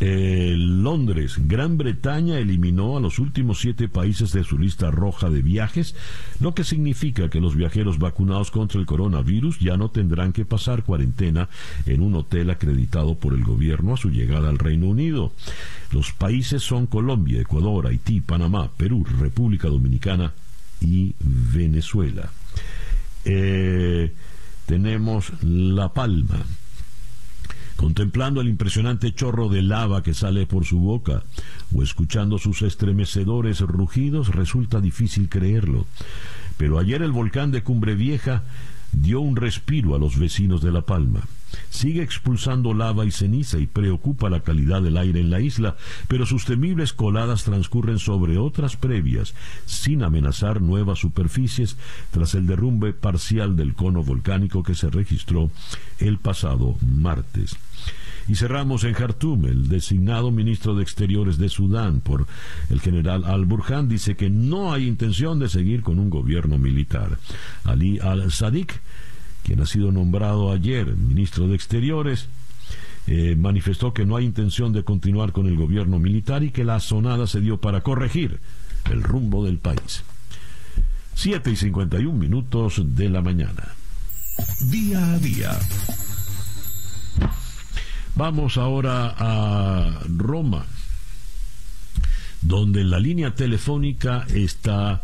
Eh, Londres, Gran Bretaña eliminó a los últimos siete países de su lista roja de viajes, lo que significa que los viajeros vacunados contra el coronavirus ya no tendrán que pasar cuarentena en un hotel acreditado por el gobierno a su llegada al Reino Unido. Los países son Colombia, Ecuador, Haití, Panamá, Perú, República Dominicana y Venezuela. Eh, tenemos La Palma contemplando el impresionante chorro de lava que sale por su boca o escuchando sus estremecedores rugidos, resulta difícil creerlo. Pero ayer el volcán de Cumbre Vieja dio un respiro a los vecinos de La Palma. Sigue expulsando lava y ceniza y preocupa la calidad del aire en la isla, pero sus temibles coladas transcurren sobre otras previas, sin amenazar nuevas superficies tras el derrumbe parcial del cono volcánico que se registró el pasado martes. Y cerramos en Jartum. El designado ministro de Exteriores de Sudán por el general al-Burhan dice que no hay intención de seguir con un gobierno militar. Ali al-Sadiq quien ha sido nombrado ayer ministro de Exteriores, eh, manifestó que no hay intención de continuar con el gobierno militar y que la sonada se dio para corregir el rumbo del país. 7 y 51 minutos de la mañana. Día a día. Vamos ahora a Roma, donde la línea telefónica está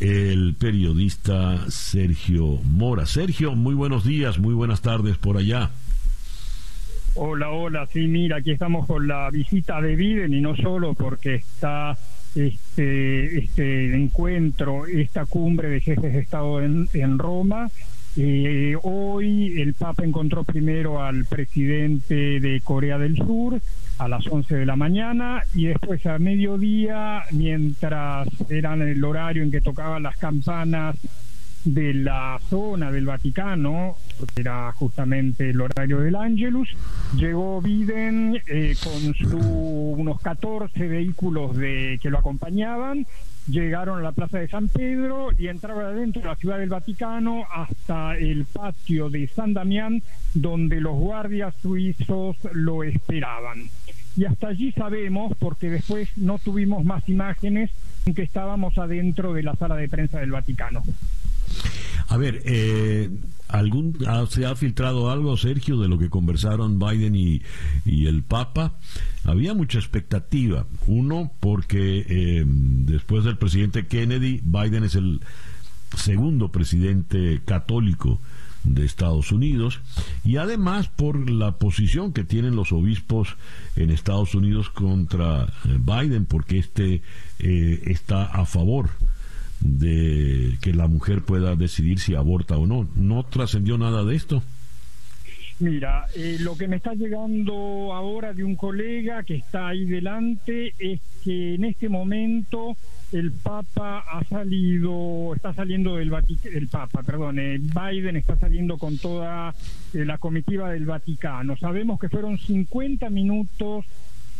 el periodista Sergio Mora. Sergio, muy buenos días, muy buenas tardes por allá. Hola, hola, sí, mira, aquí estamos con la visita de Biden y no solo porque está este, este encuentro, esta cumbre de jefes de Estado en, en Roma. Eh, hoy el Papa encontró primero al presidente de Corea del Sur, a las 11 de la mañana y después a mediodía, mientras eran el horario en que tocaban las campanas de la zona del Vaticano, que era justamente el horario del Angelus, llegó Biden eh, con su, unos 14 vehículos de, que lo acompañaban, llegaron a la Plaza de San Pedro y entraron adentro de la Ciudad del Vaticano hasta el patio de San Damián, donde los guardias suizos lo esperaban y hasta allí sabemos, porque después no tuvimos más imágenes, que estábamos adentro de la sala de prensa del Vaticano. A ver, eh, ¿algún, ¿se ha filtrado algo, Sergio, de lo que conversaron Biden y, el Papa? Había mucha expectativa. Uno, porque eh, después del presidente Kennedy, Biden es el segundo presidente católico de Estados Unidos y además por la posición que tienen los obispos en Estados Unidos contra eh, Biden porque este eh, está a favor de que la mujer pueda decidir si aborta o no. ¿No trascendió nada de esto? Mira, eh, lo que me está llegando ahora de un colega que está ahí delante es que en este momento el Papa ha salido, está saliendo del Vaticano, el Papa, perdón, eh, Biden está saliendo con toda eh, la comitiva del Vaticano. Sabemos que fueron 50 minutos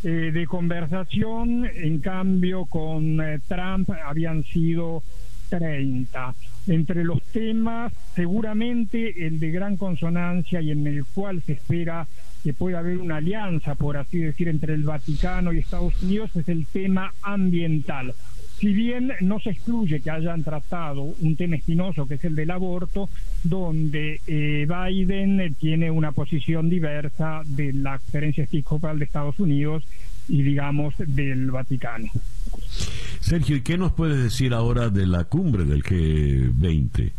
eh, de conversación, en cambio con Trump habían sido 30. Entre los temas, seguramente el de gran consonancia y en el cual se espera que pueda haber una alianza, por así decir, entre el Vaticano y Estados Unidos, es el tema ambiental. Si bien no se excluye que hayan tratado un tema espinoso que es el del aborto, donde eh, Biden tiene una posición diversa de la experiencia episcopal de Estados Unidos y digamos del Vaticano. Sergio, ¿y qué nos puedes decir ahora de la cumbre del G20?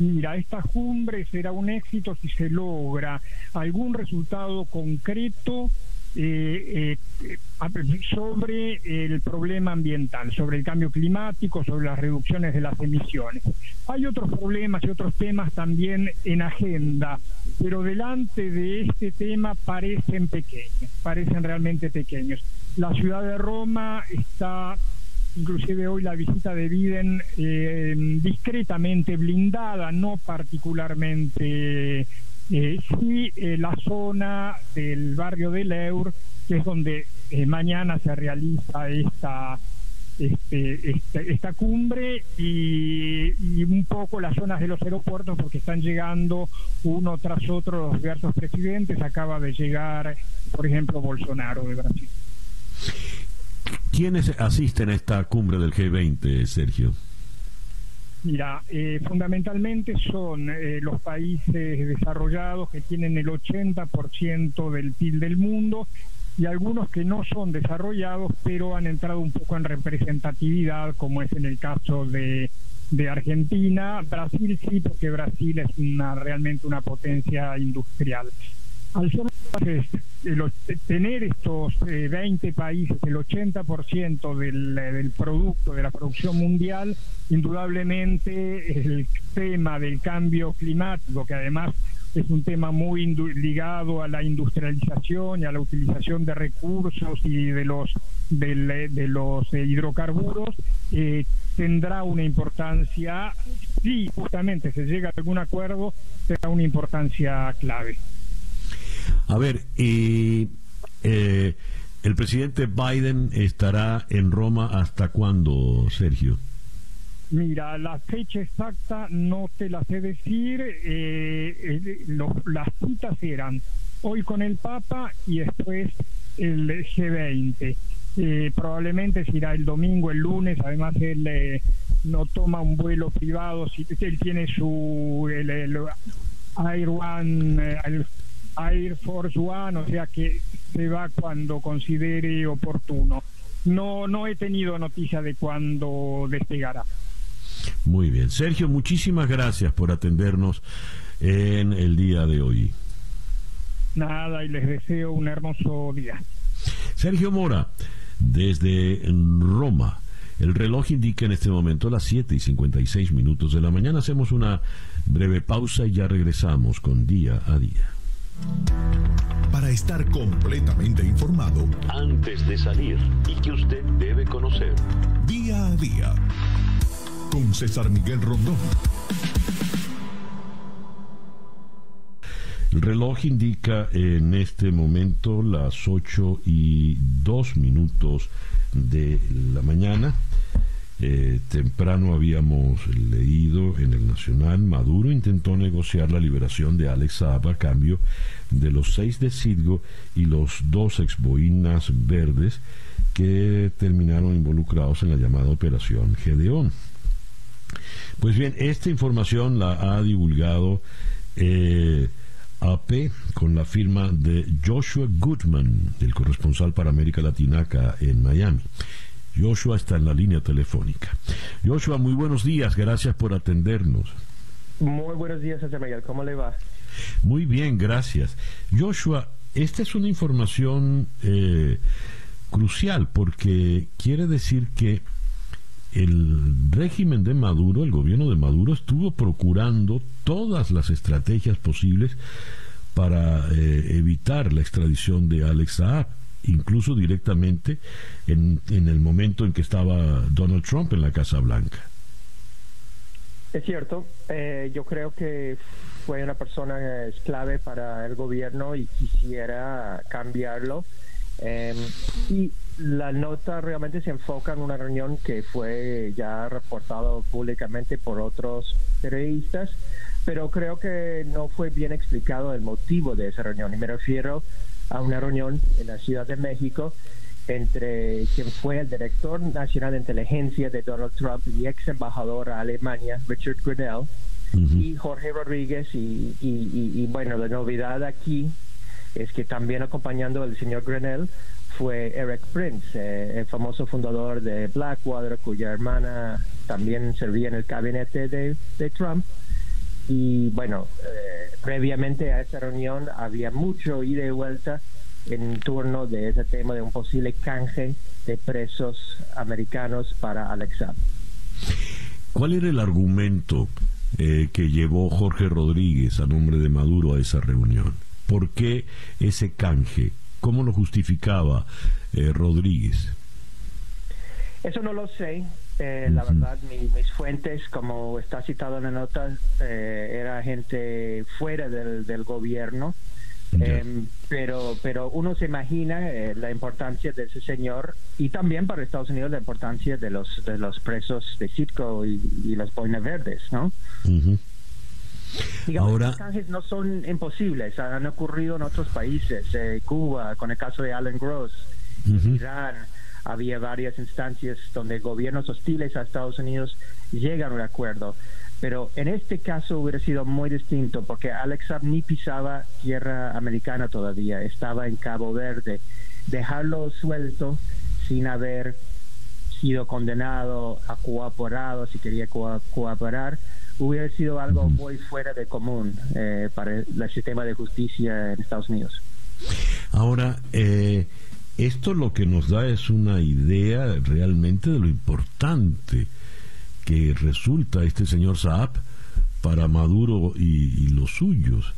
Mira, esta cumbre será un éxito si se logra algún resultado concreto eh, eh, sobre el problema ambiental, sobre el cambio climático, sobre las reducciones de las emisiones. Hay otros problemas y otros temas también en agenda, pero delante de este tema parecen pequeños, parecen realmente pequeños. La ciudad de Roma está inclusive hoy la visita de Biden eh, discretamente blindada, no particularmente eh, eh, la zona del barrio de Leur, que es donde eh, mañana se realiza esta este, este, esta cumbre y, y, un poco las zonas de los aeropuertos porque están llegando uno tras otro los diversos presidentes. Acaba de llegar, por ejemplo, Bolsonaro de Brasil. ¿Quiénes asisten a esta cumbre del G20, Sergio? Mira, eh, fundamentalmente son eh, los países desarrollados que tienen el 80% del PIB del mundo y algunos que no son desarrollados pero han entrado un poco en representatividad como es en el caso de, de Argentina, Brasil sí porque Brasil es una, realmente una potencia industrial al ser tener estos 20 eh, países, el 80% del, del producto, de la producción mundial, indudablemente el tema del cambio climático, que además es un tema muy ligado a la industrialización y a la utilización de recursos y de los de los eh, hidrocarburos eh, tendrá una importancia si justamente se llega a algún acuerdo tendrá una importancia clave a ver, y eh, el presidente Biden estará en Roma hasta cuándo, Sergio? Mira, la fecha exacta no te la sé decir. Eh, las citas eran hoy con el Papa y después el G20. Eh, probablemente se irá el domingo, el lunes. Además, él eh, no toma un vuelo privado. Si, él tiene su el, Air One, el Air Force One, o sea que se va cuando considere oportuno. No, no he tenido noticia de cuándo despegará. Muy bien. Sergio, muchísimas gracias por atendernos en el día de hoy. Nada, y les deseo un hermoso día. Sergio Mora, desde Roma. El reloj indica en este momento las 7 y 56 minutos de la mañana. Hacemos una breve pausa y ya regresamos con día a día. Para estar completamente informado antes de salir y que usted debe conocer. Día a día. Con César Miguel Rondón. El reloj indica en este momento las 8 y 2 minutos de la mañana. Eh, temprano habíamos leído en el Nacional, Maduro intentó negociar la liberación de Alex Saab a cambio de los seis de Sidgo y los dos exboinas verdes que terminaron involucrados en la llamada Operación Gedeón. Pues bien, esta información la ha divulgado eh, AP con la firma de Joshua Goodman, el corresponsal para América Latina acá en Miami. Joshua está en la línea telefónica. Joshua, muy buenos días, gracias por atendernos. Muy buenos días, José Miguel, ¿cómo le va? Muy bien, gracias. Joshua, esta es una información eh, crucial porque quiere decir que el régimen de Maduro, el gobierno de Maduro, estuvo procurando todas las estrategias posibles para eh, evitar la extradición de Alex Saab incluso directamente en, en el momento en que estaba Donald Trump en la Casa Blanca. Es cierto, eh, yo creo que fue una persona clave para el gobierno y quisiera cambiarlo. Em, y la nota realmente se enfoca en una reunión que fue ya reportado públicamente por otros periodistas, pero creo que no fue bien explicado el motivo de esa reunión. Y me refiero a una reunión en la Ciudad de México entre quien fue el director nacional de inteligencia de Donald Trump y ex embajador a Alemania, Richard Grenell, y Jorge Rodríguez. Y, y, bueno, la novedad aquí es que también acompañando al señor Grenell fue Eric Prince, eh, el famoso fundador de Blackwater, cuya hermana también servía en el gabinete de, de Trump. Y bueno, eh, previamente a esa reunión había mucho ida y vuelta en turno de ese tema de un posible canje de presos americanos para Alex ¿Cuál era el argumento eh, que llevó Jorge Rodríguez a nombre de Maduro a esa reunión? ¿Por qué ese canje? ¿Cómo lo justificaba eh, Rodríguez? Eso no lo sé. Eh, la verdad, mis fuentes, como está citado en la nota, era gente fuera del, del gobierno. Em, pero, pero uno se imagina eh, la importancia de ese señor y también para Estados Unidos la importancia de los de los presos de Citco y, las boinas verdes, ¿no? Digamos, los canjes no son imposibles, han ocurrido en otros países, eh, Cuba, con el caso de Alan Gross, Irán, había varias instancias donde gobiernos hostiles a Estados Unidos llegan a un acuerdo. Pero en este caso hubiera sido muy distinto porque Alex Saab ni pisaba tierra americana todavía, estaba en Cabo Verde. Dejarlo suelto sin haber sido condenado a cooperado, si quería cooperar, hubiera sido algo muy fuera de común eh, para el sistema de justicia en Estados Unidos. Ahora, eh, esto lo que nos da es una idea realmente de lo importante que resulta este señor Saab para Maduro y, los suyos.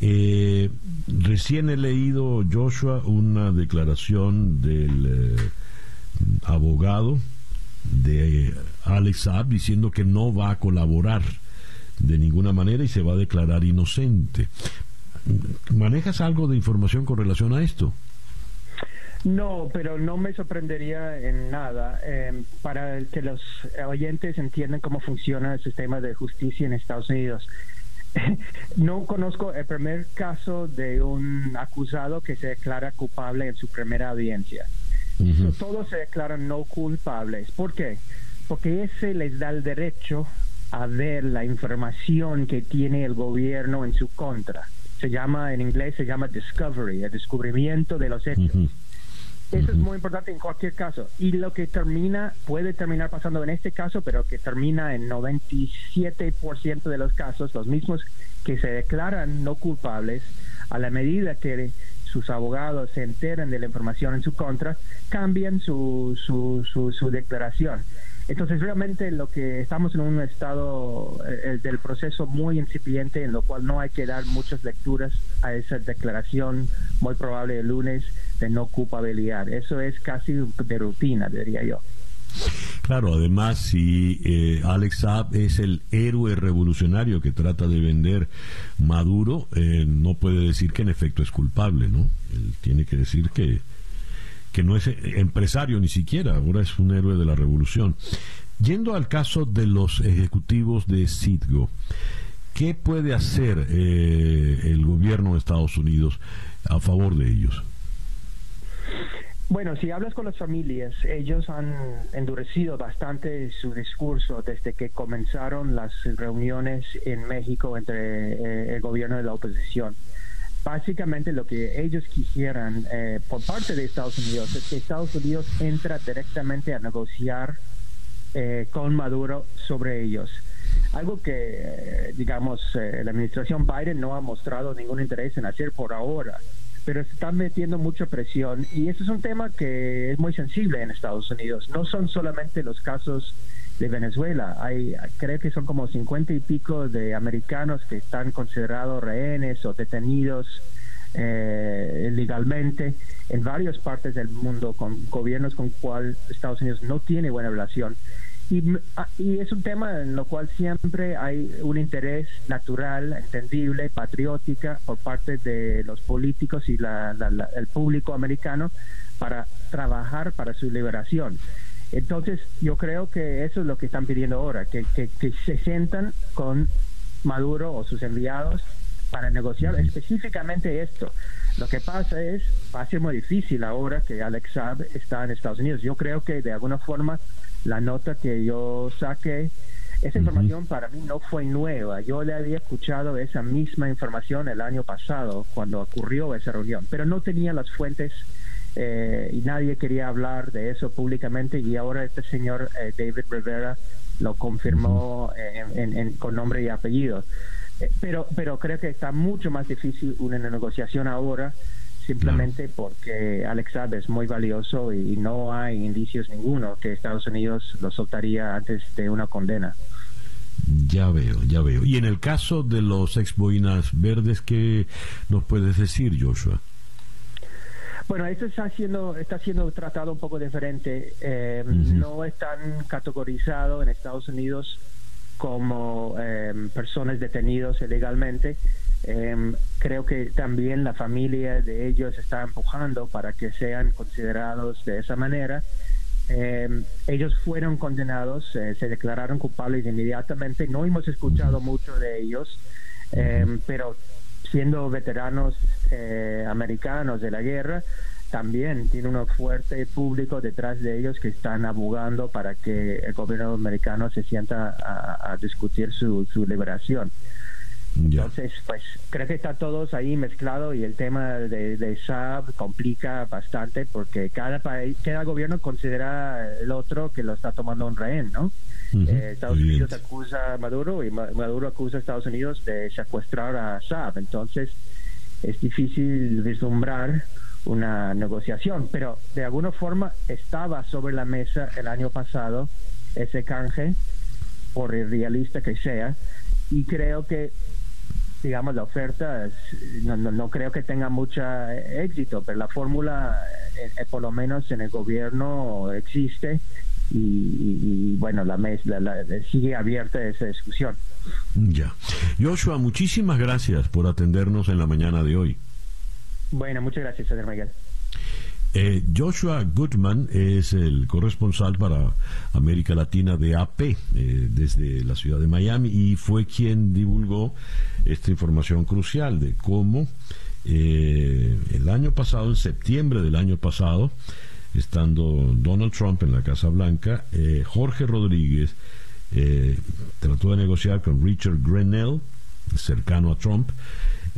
Eh, recién he leído, Joshua, una declaración del eh, abogado de Alex Saab diciendo que no va a colaborar de ninguna manera y se va a declarar inocente. ¿Manejas algo de información con relación a esto? No, pero no me sorprendería en nada. Em, para que los oyentes entiendan cómo funciona el sistema de justicia en Estados Unidos. no conozco el primer caso de un acusado que se declara culpable en su primera audiencia. Todos se declaran no culpables. ¿Por qué? Porque ese les da el derecho a ver la información que tiene el gobierno en su contra. Se llama, en inglés se llama discovery, el descubrimiento de los hechos. Eso es muy importante en cualquier caso. Y lo que termina, puede terminar pasando en este caso, pero que termina en 97% de los casos, los mismos que se declaran no culpables, a la medida que sus abogados se enteran de la información en su contra, cambian su, su, su, su declaración. Entonces, realmente lo que estamos en un estado eh, del proceso muy incipiente, en lo cual no hay que dar muchas lecturas a esa declaración muy probable el lunes de no culpabilidad. Eso es casi de rutina, diría yo. Claro, además, si eh, Alex Saab es el héroe revolucionario que trata de vender Maduro, eh, no puede decir que en efecto es culpable, ¿no? Él tiene que decir que que no es empresario ni siquiera, ahora es un héroe de la revolución. Yendo al caso de los ejecutivos de Citgo, ¿qué puede hacer eh, el gobierno de Estados Unidos a favor de ellos? Bueno, si hablas con las familias, ellos han endurecido bastante su discurso desde que comenzaron las reuniones en México entre eh, el gobierno y la oposición básicamente lo que ellos quisieran eh, por parte de Estados Unidos es que Estados Unidos entra directamente a negociar eh, con Maduro sobre ellos. Algo que, eh, digamos, la administración Biden no ha mostrado ningún interés en hacer por ahora, pero se están metiendo mucha presión y eso es un tema que es muy sensible en Estados Unidos. No son solamente los casos de Venezuela. Hay, creo que son como cincuenta y pico de americanos que están considerados rehenes o detenidos eh, legalmente en varias partes del mundo con gobiernos con cual Estados Unidos no tiene buena relación. Y, ah, y, es un tema en lo cual siempre hay un interés natural, entendible, patriótica por parte de los políticos y el público americano para trabajar para su liberación. Entonces, yo creo que eso es lo que están pidiendo ahora, que, que, se sientan con Maduro o sus enviados para negociar específicamente esto. Lo que pasa es, va a ser muy difícil ahora que Alex Saab está en Estados Unidos. Yo creo que de alguna forma la nota que yo saqué, esa información para mí no fue nueva. Yo le había escuchado esa misma información el año pasado cuando ocurrió esa reunión, pero no tenía las fuentes eh, y nadie quería hablar de eso públicamente y ahora este señor eh, David Rivera lo confirmó con nombre y apellido. Eh, pero, pero creo que está mucho más difícil una negociación ahora simplemente porque Alex Saab es muy valioso y, no hay indicios ninguno que Estados Unidos lo soltaría antes de una condena. Ya veo, ya veo. Y en el caso de los ex boinas verdes, ¿qué nos puedes decir, Joshua? Bueno, esto está siendo, está siendo tratado un poco diferente. Eh, no están categorizados en Estados Unidos como eh, personas detenidos ilegalmente. Eh, creo que también la familia de ellos está empujando para que sean considerados de esa manera. ellos fueron condenados, se declararon culpables inmediatamente. No hemos escuchado mucho de ellos, pero siendo veteranos eh, americanos de la guerra, también tiene un fuerte público detrás de ellos que están abogando para que el gobierno americano se sienta a, discutir su, liberación. Entonces, pues creo que está todos ahí mezclado y el tema de, de SAB complica bastante porque cada país, cada gobierno considera el otro que lo está tomando un rehén, ¿no? Eh, Estados Unidos acusa a Maduro y Maduro acusa a Estados Unidos de secuestrar a Saab. Entonces es difícil vislumbrar una negociación, pero de alguna forma estaba sobre la mesa el año pasado ese canje, por irrealista que sea, y creo que digamos la oferta no, no, creo que tenga mucho éxito, pero la fórmula eh, eh, por lo menos en el gobierno existe y, bueno, la, la, sigue abierta esa discusión. Ya. Joshua, muchísimas gracias por atendernos en la mañana de hoy. Bueno, muchas gracias, señor Miguel. Eh, Joshua Goodman es el corresponsal para América Latina de AP eh, desde la ciudad de Miami y fue quien divulgó esta información crucial de cómo eh, el año pasado, en septiembre del año pasado, estando Donald Trump en la Casa Blanca, eh, Jorge Rodríguez trató de negociar con Richard Grenell, cercano a Trump,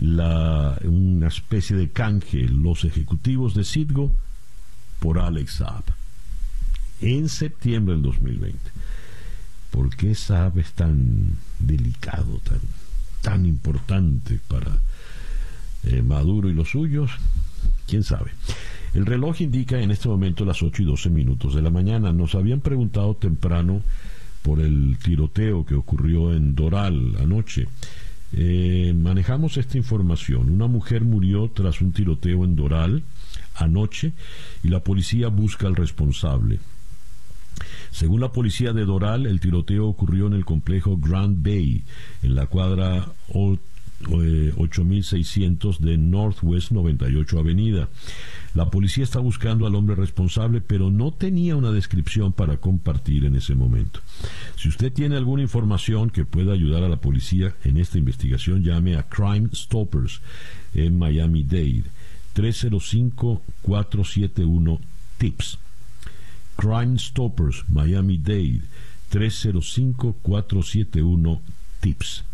la, una especie de canje, los ejecutivos de Citgo por Alex Saab, en septiembre del 2020. ¿Por qué Saab es tan delicado, tan, tan importante para eh, Maduro y los suyos? ¿Quién sabe? El reloj indica en este momento las 8 y 12 minutos de la mañana. Nos habían preguntado temprano por el tiroteo que ocurrió en Doral anoche. Eh, manejamos esta información. Una mujer murió tras un tiroteo en Doral anoche y la policía busca al responsable. Según la policía de Doral, el tiroteo ocurrió en el complejo Grand Bay, en la cuadra 8600 de Northwest 98 Avenida. La policía está buscando al hombre responsable, pero no tenía una descripción para compartir en ese momento. Si usted tiene alguna información que pueda ayudar a la policía en esta investigación, llame a Crime Stoppers en Miami Dade 305-471-TIPS. Crime Stoppers Miami Dade 305-471-TIPS.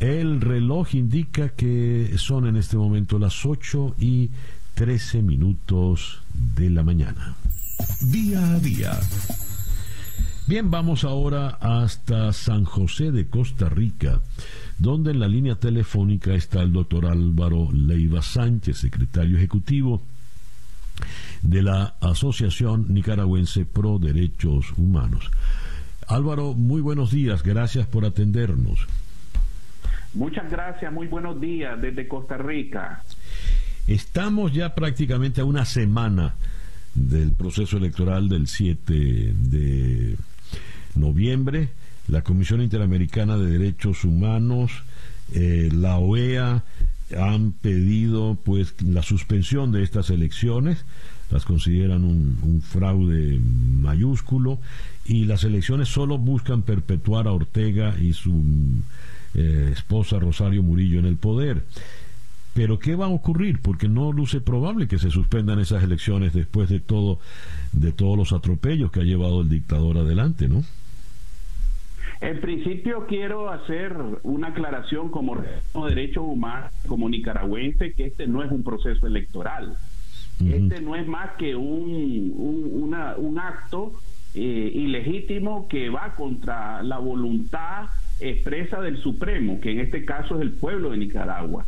El reloj indica que son en este momento las 8 y 13 minutos de la mañana. Día a día. Bien, vamos ahora hasta San José de Costa Rica, donde en la línea telefónica está el doctor Álvaro Leiva Sánchez, secretario ejecutivo de la Asociación Nicaragüense Pro Derechos Humanos. Álvaro, muy buenos días, gracias por atendernos. Muchas gracias, muy buenos días desde Costa Rica. Estamos ya prácticamente a una semana del proceso electoral del 7 de noviembre. La Comisión Interamericana de Derechos Humanos, eh, la OEA han pedido pues la suspensión de estas elecciones, las consideran un, fraude mayúsculo y las elecciones solo buscan perpetuar a Ortega y su eh, esposa Rosario Murillo en el poder. Pero ¿qué va a ocurrir? Porque no luce probable que se suspendan esas elecciones después de todo, de todos los atropellos que ha llevado el dictador adelante, ¿no? En principio quiero hacer una aclaración como derecho humano, como nicaragüense, que este no es un proceso electoral. Este no es más que un, un, acto eh, ilegítimo que va contra la voluntad expresa del Supremo, que en este caso es el pueblo de Nicaragua.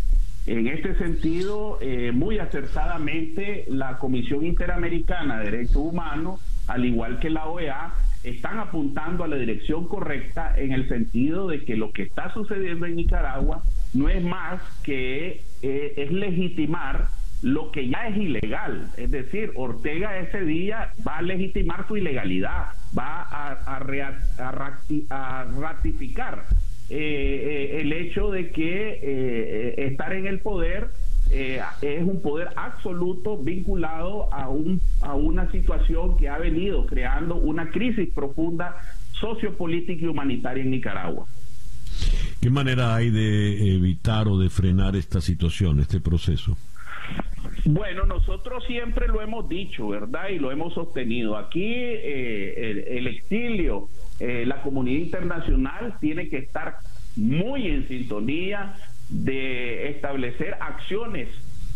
En este sentido, eh, muy acertadamente, la Comisión Interamericana de Derechos Humanos, al igual que la OEA, están apuntando a la dirección correcta en el sentido de que lo que está sucediendo en Nicaragua no es más que eh, es legitimar lo que ya es ilegal. Es decir, Ortega ese día va a legitimar su ilegalidad, va a, a, ratificar eh, eh, el hecho de que estar en el poder es un poder absoluto vinculado a, un, a una situación que ha venido creando una crisis profunda sociopolítica y humanitaria en Nicaragua. ¿Qué manera hay de evitar o de frenar esta situación, este proceso? Bueno, nosotros siempre lo hemos dicho, ¿verdad? Y lo hemos sostenido. Aquí eh, el, exilio, eh, la comunidad internacional tiene que estar muy en sintonía de establecer acciones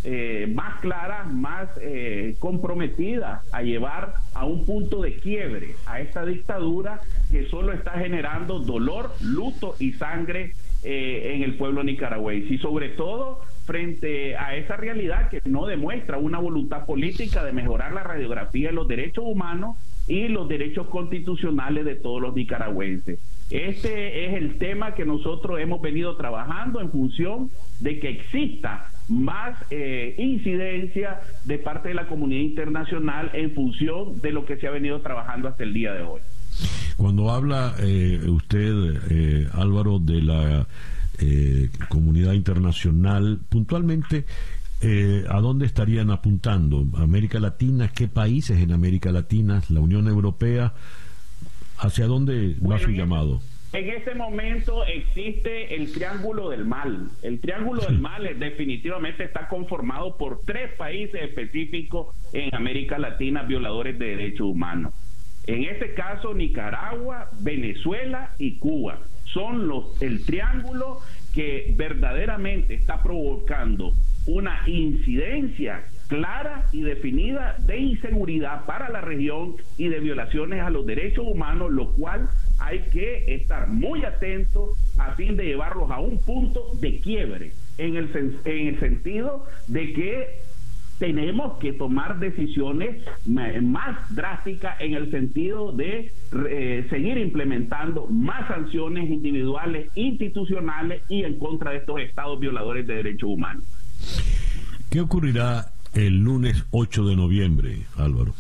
eh, más claras, más eh, comprometidas a llevar a un punto de quiebre a esta dictadura que solo está generando dolor, luto y sangre eh, en el pueblo nicaragüense. Y sobre todo frente a esa realidad que no demuestra una voluntad política de mejorar la radiografía de los derechos humanos y los derechos constitucionales de todos los nicaragüenses. Este es el tema que nosotros hemos venido trabajando en función de que exista más eh, incidencia de parte de la comunidad internacional en función de lo que se ha venido trabajando hasta el día de hoy. Cuando habla eh, usted, eh, Álvaro, de la comunidad internacional, puntualmente, ¿a dónde estarían apuntando? ¿América Latina? ¿Qué países en América Latina? ¿La Unión Europea? ¿Hacia dónde va su llamado? En ese momento existe el triángulo del mal. El triángulo del mal definitivamente está conformado por tres países específicos en América Latina violadores de derechos humanos. En este caso, Nicaragua, Venezuela y Cuba son los el triángulo que verdaderamente está provocando una incidencia clara y definida de inseguridad para la región y de violaciones a los derechos humanos, lo cual hay que estar muy atentos a fin de llevarlos a un punto de quiebre, en el, en el sentido de que tenemos que tomar decisiones más drásticas en el sentido de eh, seguir implementando más sanciones individuales, institucionales y en contra de estos estados violadores de derechos humanos. ¿Qué ocurrirá el lunes 8 de noviembre, Álvaro?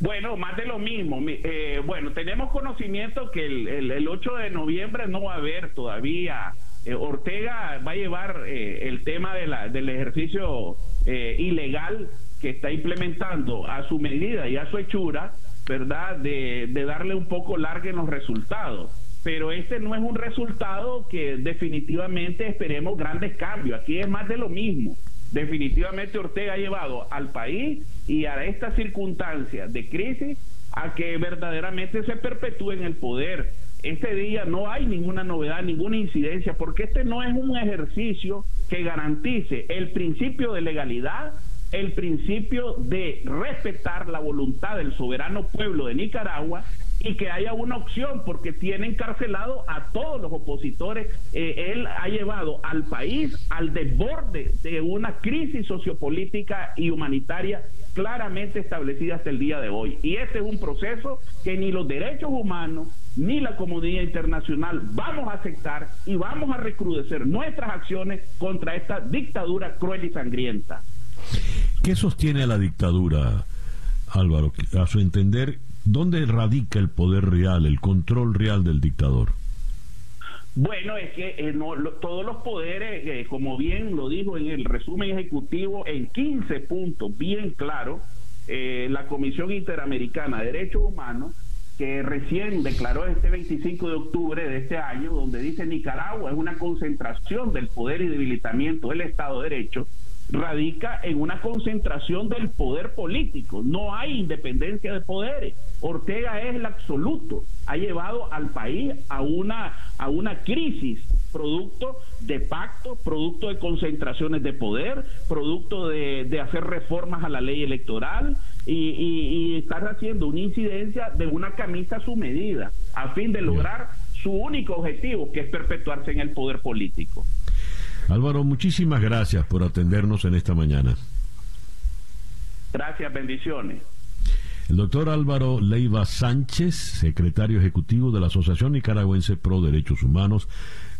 Bueno, más de lo mismo. Eh, bueno, tenemos conocimiento que el, el, 8 de noviembre no va a haber todavía. Eh, Ortega va a llevar eh, el tema de la, del ejercicio ilegal que está implementando a su medida y a su hechura, ¿verdad? De, de darle un poco largo en los resultados. Pero este no es un resultado que definitivamente esperemos grandes cambios. Aquí es más de lo mismo definitivamente Ortega ha llevado al país y a esta circunstancia de crisis a que verdaderamente se perpetúe en el poder. Este día no hay ninguna novedad, ninguna incidencia, porque este no es un ejercicio que garantice el principio de legalidad, el principio de respetar la voluntad del soberano pueblo de Nicaragua y que haya una opción porque tiene encarcelado a todos los opositores. Eh, él ha llevado al país al desborde de una crisis sociopolítica y humanitaria claramente establecida hasta el día de hoy. Y este es un proceso que ni los derechos humanos ni la comunidad internacional vamos a aceptar y vamos a recrudecer nuestras acciones contra esta dictadura cruel y sangrienta. ¿Qué sostiene la dictadura, Álvaro? A su entender, ¿Dónde radica el poder real, el control real del dictador? Bueno, es que eh, todos los poderes, eh, como bien lo dijo en el resumen ejecutivo, en 15 puntos, bien claro, eh, la Comisión Interamericana de Derechos Humanos, que recién declaró este 25 de octubre de este año, donde dice Nicaragua es una concentración del poder y debilitamiento del Estado de Derecho, radica en una concentración del poder político. No hay independencia de poderes. Ortega es el absoluto. Ha llevado al país a una, a una crisis producto de pacto, producto de concentraciones de poder, producto de, hacer reformas a la ley electoral y, y, estar haciendo una incidencia de una camisa a su medida a fin de lograr su único objetivo, que es perpetuarse en el poder político. Álvaro, muchísimas gracias por atendernos en esta mañana. Gracias, bendiciones. El doctor Álvaro Leiva Sánchez, secretario ejecutivo de la Asociación Nicaragüense Pro Derechos Humanos,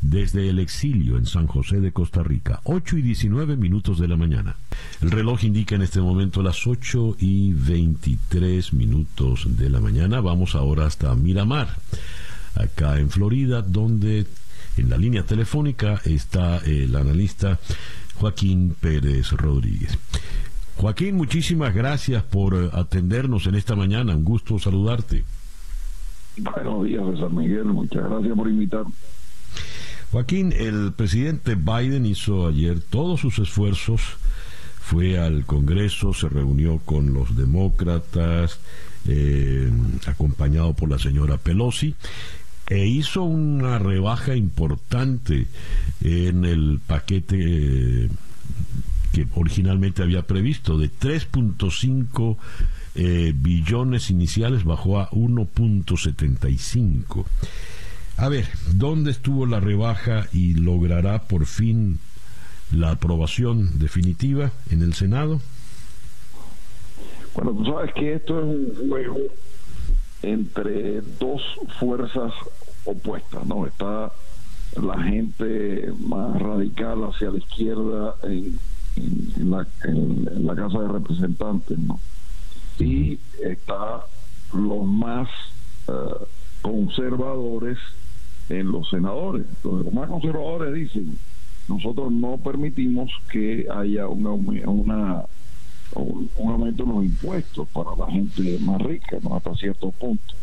desde el exilio en San José de Costa Rica, 8 y 19 minutos de la mañana. El reloj indica en este momento las 8 y 23 minutos de la mañana. Vamos ahora hasta Miramar, acá en Florida, donde en la línea telefónica está el analista Joaquín Pérez Rodríguez. Joaquín, muchísimas gracias por eh, atendernos en esta mañana. Un gusto saludarte. Buenos días, César Miguel. Muchas gracias por invitarme. Joaquín, el presidente Biden hizo ayer todos sus esfuerzos, fue al Congreso, se reunió con los demócratas, eh, acompañado por la señora Pelosi, e hizo una rebaja importante en el paquete que originalmente había previsto, de 3.5 eh, billones iniciales bajó a 1.75. A ver, ¿dónde estuvo la rebaja y logrará por fin la aprobación definitiva en el Senado? Bueno, tú sabes que esto es un juego entre dos fuerzas opuestas, ¿no? Está la gente más radical hacia la izquierda en, la, en la, Casa de Representantes, ¿no? Y está los más eh, conservadores en los senadores. los más conservadores dicen, nosotros no permitimos que haya una, una un, aumento en los impuestos para la gente más rica, hasta cierto punto.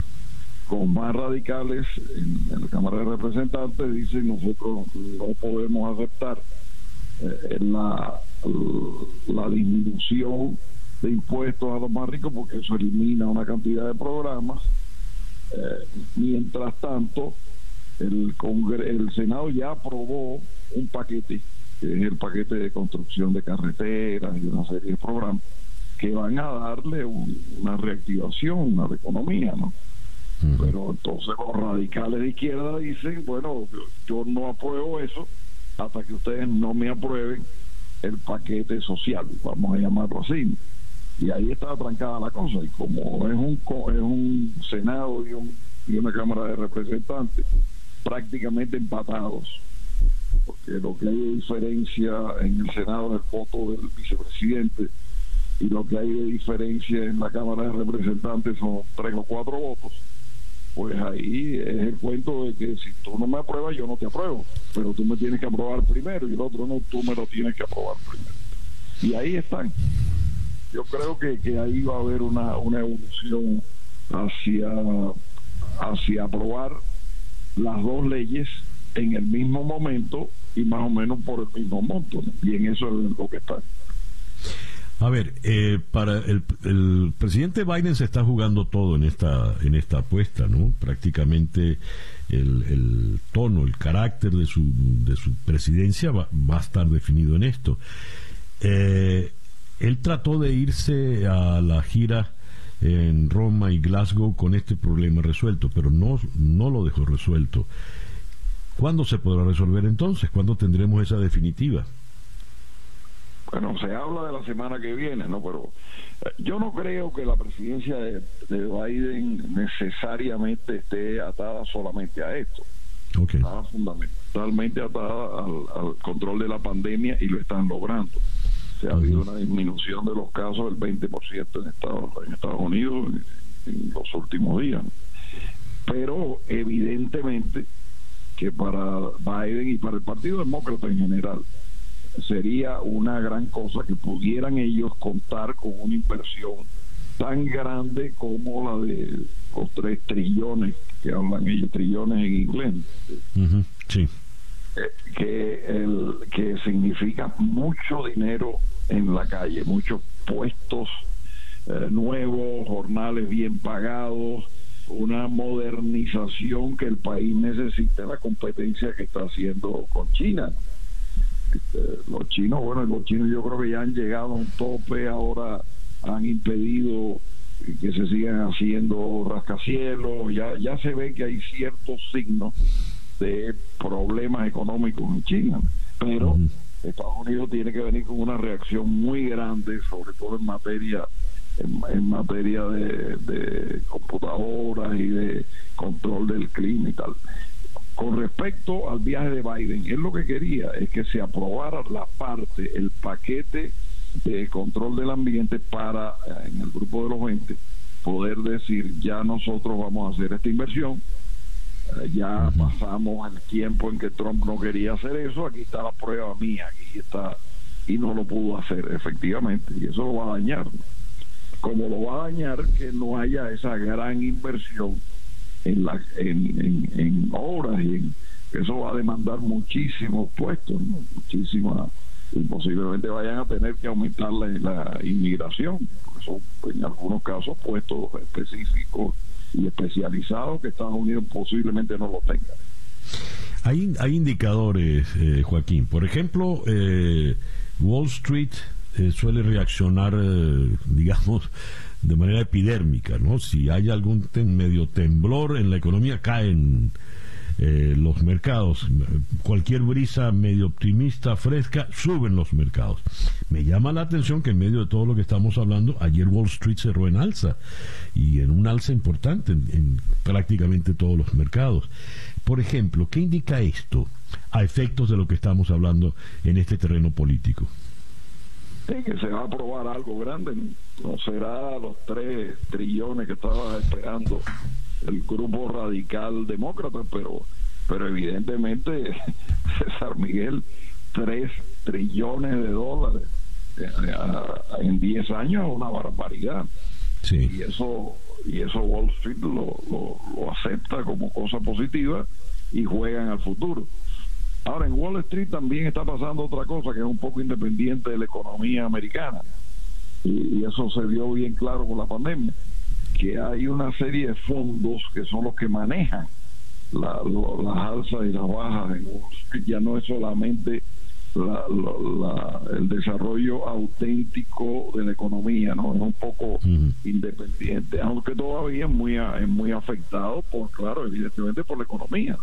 Con más radicales en, la Cámara de Representantes dicen nosotros no podemos aceptar eh, la, la disminución de impuestos a los más ricos porque eso elimina una cantidad de programas. Eh, mientras tanto, el, el Senado ya aprobó un paquete, que es el paquete de construcción de carreteras y una serie de programas que van a darle una reactivación a la economía, ¿no? Pero entonces los radicales de izquierda dicen, bueno, yo no apruebo eso hasta que ustedes no me aprueben el paquete social, vamos a llamarlo así. Y ahí está trancada la cosa. Y como es un, es un Senado y, un, y una Cámara de Representantes prácticamente empatados, porque lo que hay de diferencia en el Senado es el voto del vicepresidente y lo que hay de diferencia en la Cámara de Representantes son tres o cuatro votos, pues ahí es el cuento de que si tú no me apruebas, yo no te apruebo, pero tú me tienes que aprobar primero y el otro no, tú me lo tienes que aprobar primero. Y ahí están. Yo creo que, que ahí va a haber una, una evolución hacia, hacia aprobar las dos leyes en el mismo momento y más o menos por el mismo monto. Y en eso es lo que está. A ver, eh, para el, el, presidente Biden se está jugando todo en esta en esta apuesta, ¿no? Prácticamente el, el tono, el carácter de su de su presidencia va, va a estar definido en esto. Eh, él trató de irse a la gira en Roma y Glasgow con este problema resuelto, pero no, no lo dejó resuelto. ¿Cuándo se podrá resolver entonces? ¿Cuándo tendremos esa definitiva? Bueno, se habla de la semana que viene, ¿no? Pero eh, yo no creo que la presidencia de, Biden necesariamente esté atada solamente a esto. Está fundamentalmente atada al control de la pandemia y lo están logrando se ha habido una disminución de los casos del 20% en Estados, en Estados Unidos en, los últimos días. Pero evidentemente que para Biden y para el Partido Demócrata en general sería una gran cosa que pudieran ellos contar con una inversión tan grande como la de los tres trillones que hablan ellos, trillones en inglés. sí. Eh, que, el, que significa mucho dinero en la calle, muchos puestos eh, nuevos, jornales bien pagados, una modernización que el país necesita, la competencia que está haciendo con China. Este, los chinos, bueno, los chinos yo creo que ya han llegado a un tope, ahora han impedido que se sigan haciendo rascacielos, ya, ya se ve que hay ciertos signos de problemas económicos en China, pero Estados Unidos tiene que venir con una reacción muy grande, sobre todo en materia en, materia de, de, computadoras y de control del clima y tal. Con respecto al viaje de Biden, él lo que quería es que se aprobara la parte, el paquete de control del ambiente para, eh, en el grupo de los 20, poder decir, ya nosotros vamos a hacer esta inversión, eh, ya pasamos el tiempo en que Trump no quería hacer eso, aquí está la prueba mía, aquí está, y no lo pudo hacer efectivamente, y eso lo va a dañar. Como lo va a dañar que no haya esa gran inversión en, la, en, en, obras y en, eso va a demandar muchísimos puestos, muchísimas y posiblemente vayan a tener que aumentar la, inmigración, porque son en algunos casos puestos específicos y especializados que Estados Unidos posiblemente no lo tenga. Hay, hay indicadores, eh, Joaquín. Por ejemplo, eh, Wall Street eh, suele reaccionar, digamos, de manera epidérmica, ¿no? Si hay algún medio temblor en la economía, caen eh, los mercados. Cualquier brisa medio optimista, fresca, suben los mercados. Me llama la atención que en medio de todo lo que estamos hablando, ayer Wall Street cerró en alza y en un alza importante en, prácticamente todos los mercados. Por ejemplo, ¿qué indica esto a efectos de lo que estamos hablando en este terreno político? Que se va a aprobar algo grande, no será los tres trillones que estaba esperando el grupo radical demócrata, pero, pero evidentemente César Miguel, 3 trillones de dólares eh, en 10 años es una barbaridad. Y eso y eso Wall Street lo, lo, acepta como cosa positiva y juegan al futuro. Ahora, en Wall Street también está pasando otra cosa que es un poco independiente de la economía americana. Y, y, eso se vio bien claro con la pandemia que hay una serie de fondos que son los que manejan las alzas y las bajas en ya no es solamente el desarrollo auténtico de la economía, no es un poco independiente, aunque todavía es muy es muy afectado por claro, evidentemente por la economía.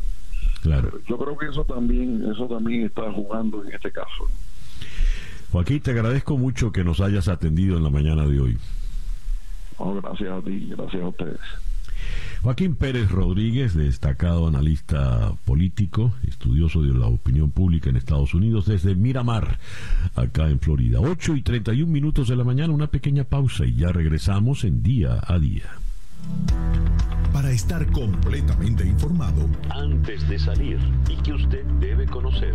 Claro. yo creo que eso también eso también está jugando en este caso. Joaquín, te agradezco mucho que nos hayas atendido en la mañana de hoy gracias a ti, gracias a ustedes. Joaquín Pérez Rodríguez, destacado analista político, estudioso de la opinión pública en Estados Unidos, desde Miramar, acá en Florida. 8 y 31 minutos de la mañana, una pequeña pausa y ya regresamos en día a día. Para estar completamente informado, antes de salir y que usted debe conocer.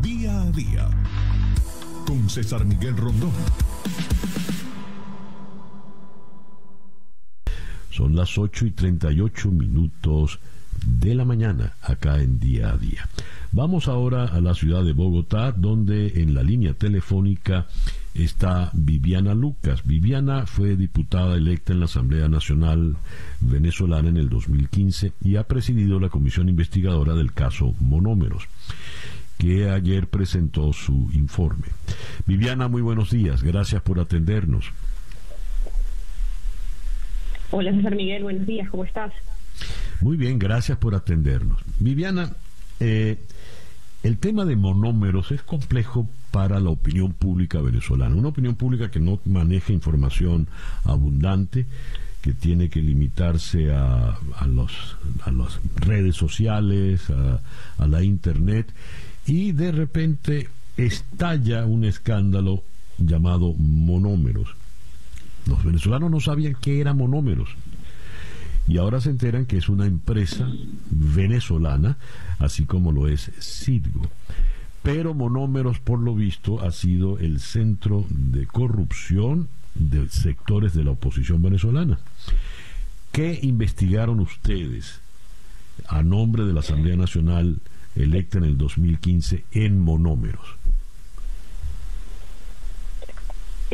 Día a día, con César Miguel Rondón. Son las 8 y 38 minutos de la mañana acá en día a día. Vamos ahora a la ciudad de Bogotá, donde en la línea telefónica está Viviana Lucas. Viviana fue diputada electa en la Asamblea Nacional venezolana en el 2015 y ha presidido la comisión investigadora del caso Monómeros que ayer presentó su informe. Viviana, muy buenos días. Gracias por atendernos. Hola César Miguel, buenos días, ¿cómo estás? Muy bien, gracias por atendernos. Viviana, eh, el tema de monómeros es complejo para la opinión pública venezolana, una opinión pública que no maneja información abundante, que tiene que limitarse a, a, los, las redes sociales, a, a la internet, y de repente estalla un escándalo llamado monómeros. Los venezolanos no sabían qué eran monómeros. Y ahora se enteran que es una empresa venezolana, así como lo es Sidgo. Pero Monómeros, por lo visto, ha sido el centro de corrupción de sectores de la oposición venezolana. ¿Qué investigaron ustedes a nombre de la Asamblea Nacional electa en el 2015 en Monómeros?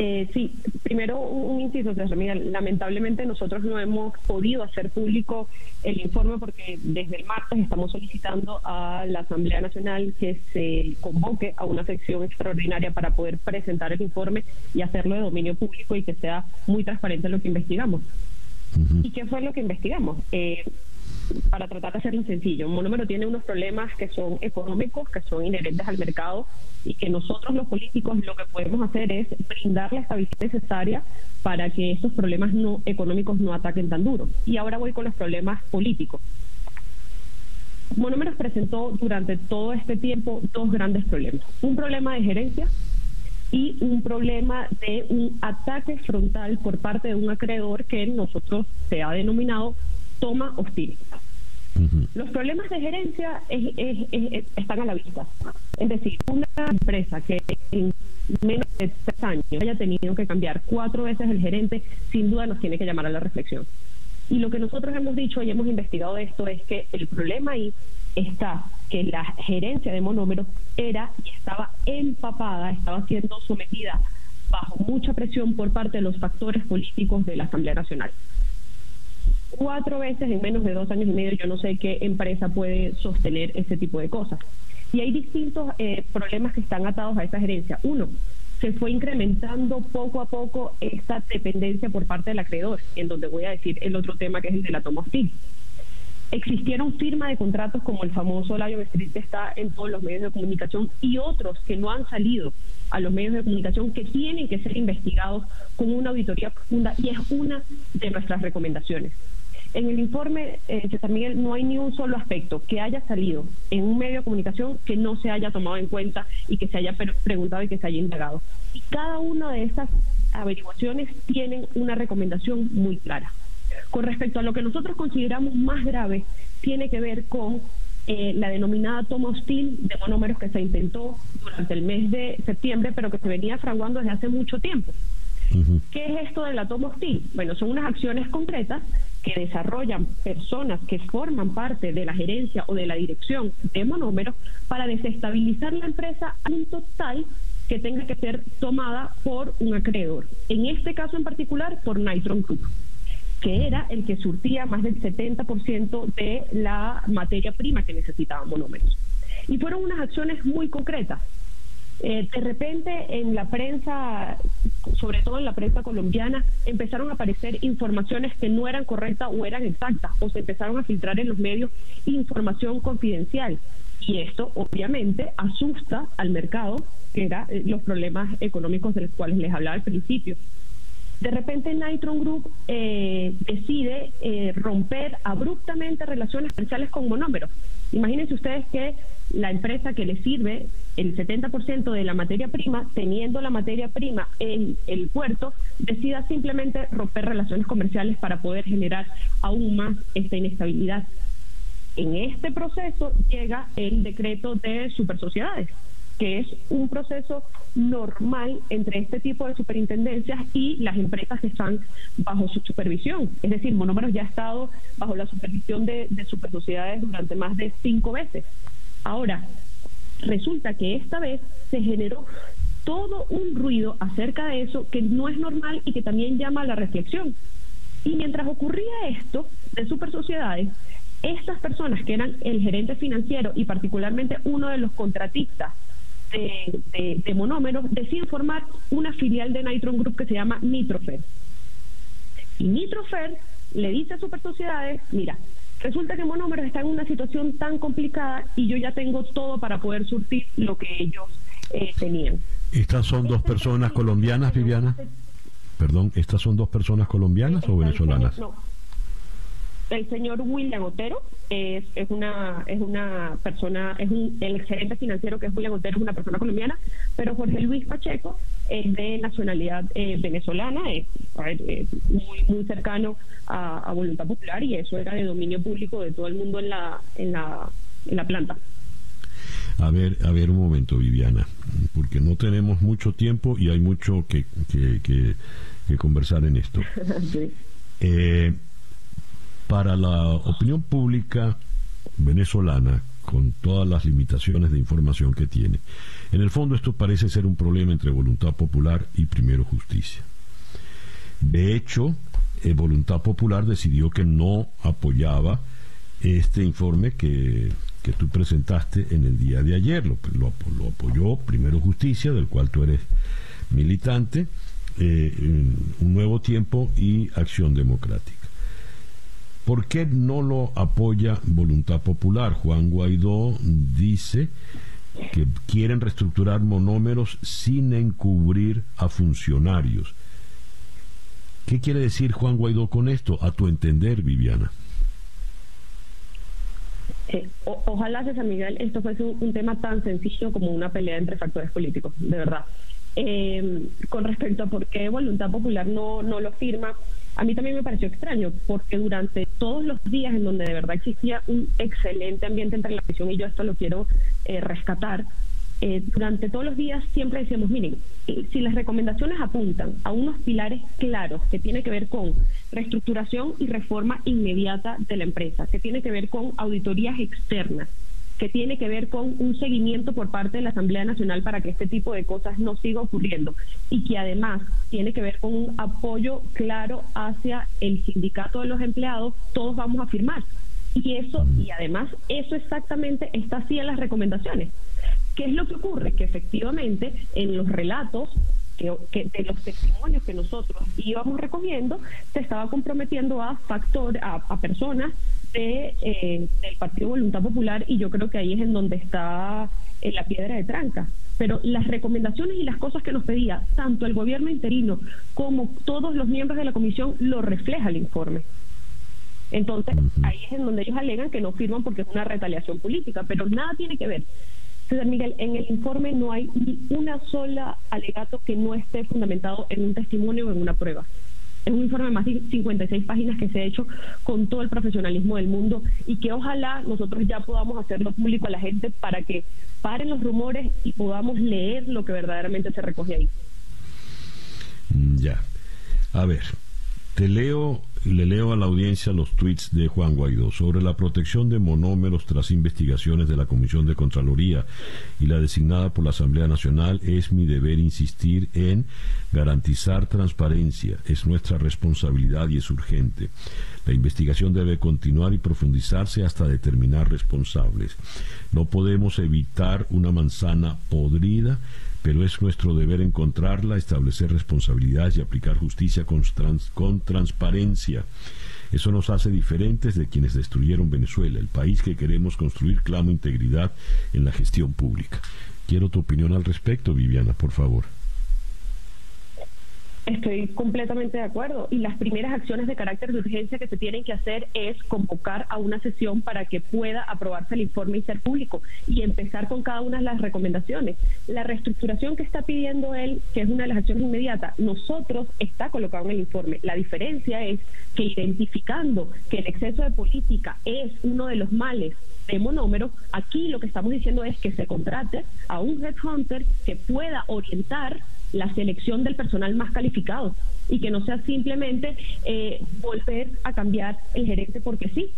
Eh, sí, primero un inciso, lamentablemente nosotros no hemos podido hacer público el informe porque desde el martes estamos solicitando a la Asamblea Nacional que se convoque a una sección extraordinaria para poder presentar el informe y hacerlo de dominio público y que sea muy transparente lo que investigamos. ¿Y qué fue lo que investigamos? Eh, para tratar de hacerlo sencillo, monómero tiene unos problemas que son económicos, que son inherentes al mercado y que nosotros los políticos lo que podemos hacer es brindar la estabilidad necesaria para que estos problemas no económicos no ataquen tan duro. Y ahora voy con los problemas políticos. Monómeros presentó durante todo este tiempo dos grandes problemas. Un problema de gerencia y un problema de un ataque frontal por parte de un acreedor que nosotros se ha denominado toma hostil. Los problemas de gerencia están a la vista. Es decir, una empresa que en menos de tres años haya tenido que cambiar cuatro veces el gerente, sin duda nos tiene que llamar a la reflexión. Y lo que nosotros hemos dicho y hemos investigado esto es que el problema ahí está que la gerencia de monómeros era y estaba empapada, estaba siendo sometida bajo mucha presión por parte de los factores políticos de la Asamblea Nacional. Cuatro veces en menos de dos años y medio, yo no sé qué empresa puede sostener ese tipo de cosas. Y hay distintos eh, problemas que están atados a esa gerencia. Uno, se fue incrementando poco a poco esta dependencia por parte del acreedor, en donde voy a decir el otro tema que es el de la toma hostil existieron firmas de contratos como el famoso Lion Street que está en todos los medios de comunicación y otros que no han salido a los medios de comunicación que tienen que ser investigados con una auditoría profunda y es una de nuestras recomendaciones. En el informe, eh, César Miguel, no hay ni un solo aspecto que haya salido en un medio de comunicación que no se haya tomado en cuenta y que se haya preguntado y que se haya indagado. Y cada una de esas averiguaciones tienen una recomendación muy clara. Con respecto a lo que nosotros consideramos más grave, tiene que ver con eh, la denominada toma hostil de monómeros que se intentó durante el mes de septiembre, pero que se venía fraguando desde hace mucho tiempo. ¿Qué es esto de la toma hostil? Bueno, son unas acciones concretas que desarrollan personas que forman parte de la gerencia o de la dirección de monómeros para desestabilizar la empresa a un total que tenga que ser tomada por un acreedor. En este caso en particular, por Nitron Group que era el que surtía más del 70% de la materia prima que necesitaban monómeros. Y fueron unas acciones muy concretas. Eh, de repente en la prensa, sobre todo en la prensa colombiana, empezaron a aparecer informaciones que no eran correctas o eran exactas, o se empezaron a filtrar en los medios información confidencial. Y esto obviamente asusta al mercado, que eran eh, los problemas económicos de los cuales les hablaba al principio. De repente Nitron Group eh, decide eh, romper abruptamente relaciones comerciales con monómeros. Imagínense ustedes que la empresa que le sirve el 70% de la materia prima, teniendo la materia prima en el puerto, decida simplemente romper relaciones comerciales para poder generar aún más esta inestabilidad. En este proceso llega el decreto de supersociedades que es un proceso normal entre este tipo de superintendencias y las empresas que están bajo su supervisión. Es decir, Monómeros ya ha estado bajo la supervisión de, de supersociedades durante más de cinco veces. Ahora, resulta que esta vez se generó todo un ruido acerca de eso que no es normal y que también llama a la reflexión. Y mientras ocurría esto de supersociedades, estas personas que eran el gerente financiero y particularmente uno de los contratistas de, monómeros, decide formar una filial de Nitron Group que se llama Nitrofer. Y Nitrofer le dice a Super Sociedades, mira, resulta que monómeros está en una situación tan complicada y yo ya tengo todo para poder surtir lo que ellos eh, tenían. ¿Estas son dos personas colombianas, Viviana? Perdón, ¿estas son dos personas colombianas o venezolanas? No, el señor William Otero es, es una es una persona, es un, el gerente financiero que es William Otero es una persona colombiana, pero Jorge Luis Pacheco es de nacionalidad eh, venezolana, es, muy muy cercano a, Voluntad Popular y eso era de dominio público de todo el mundo en la en la en la planta. A ver, a ver un momento, Viviana, porque no tenemos mucho tiempo y hay mucho que, que, que, conversar en esto. sí. eh, para la opinión pública venezolana, con todas las limitaciones de información que tiene. En el fondo esto parece ser un problema entre voluntad popular y primero justicia. De hecho, eh, Voluntad Popular decidió que no apoyaba este informe que, que tú presentaste en el día de ayer. Lo, lo, apoyó Primero Justicia, del cual tú eres militante, eh, Un Nuevo Tiempo y Acción Democrática. ¿Por qué no lo apoya Voluntad Popular? Juan Guaidó dice que quieren reestructurar monómeros sin encubrir a funcionarios. ¿Qué quiere decir Juan Guaidó con esto? A tu entender, Viviana. Eh, ojalá, César Miguel, esto fuese un, tema tan sencillo como una pelea entre factores políticos, de verdad. Eh, con respecto a por qué Voluntad Popular no, no lo firma, a mí también me pareció extraño, porque durante todos los días en donde de verdad existía un excelente ambiente entre la prisión, y yo esto lo quiero eh, rescatar, eh, durante todos los días siempre decíamos, miren, eh, si las recomendaciones apuntan a unos pilares claros que tiene que ver con reestructuración y reforma inmediata de la empresa, que tiene que ver con auditorías externas, que tiene que ver con un seguimiento por parte de la Asamblea Nacional para que este tipo de cosas no siga ocurriendo y que además tiene que ver con un apoyo claro hacia el sindicato de los empleados, todos vamos a firmar. Y eso, y además, eso exactamente está así en las recomendaciones. ¿Qué es lo que ocurre? Que efectivamente en los relatos que, de los testimonios que nosotros íbamos recogiendo, se estaba comprometiendo a factor, a personas de, eh, del Partido Voluntad Popular y yo creo que ahí es en donde está eh, la piedra de tranca. Pero las recomendaciones y las cosas que nos pedía tanto el gobierno interino como todos los miembros de la comisión lo refleja el informe. Entonces, ahí es en donde ellos alegan que no firman porque es una retaliación política, pero nada tiene que ver. César Miguel, en el informe no hay ni una sola alegato que no esté fundamentado en un testimonio o en una prueba. Es un informe de más de 56 páginas que se ha hecho con todo el profesionalismo del mundo y que ojalá nosotros ya podamos hacerlo público a la gente para que paren los rumores y podamos leer lo que verdaderamente se recoge ahí. Mm, ya. A ver, te leo le leo a la audiencia los tweets de Juan Guaidó sobre la protección de monómeros tras investigaciones de la Comisión de Contraloría y la designada por la Asamblea Nacional. Es mi deber insistir en garantizar transparencia. Es nuestra responsabilidad y es urgente. La investigación debe continuar y profundizarse hasta determinar responsables. No podemos evitar una manzana podrida pero es nuestro deber encontrarla, establecer responsabilidades y aplicar justicia con, con, transparencia. Eso nos hace diferentes de quienes destruyeron Venezuela. El país que queremos construir clama integridad en la gestión pública. Quiero tu opinión al respecto, Viviana, por favor. Estoy completamente de acuerdo. Y las primeras acciones de carácter de urgencia que se tienen que hacer es convocar a una sesión para que pueda aprobarse el informe y ser público y empezar con cada una de las recomendaciones. La reestructuración que está pidiendo él, que es una de las acciones inmediatas, nosotros está colocado en el informe. La diferencia es que identificando que el exceso de política es uno de los males de monómero, aquí lo que estamos diciendo es que se contrate a un headhunter que pueda orientar la selección del personal más calificado y que no sea simplemente eh, volver a cambiar el gerente porque sí.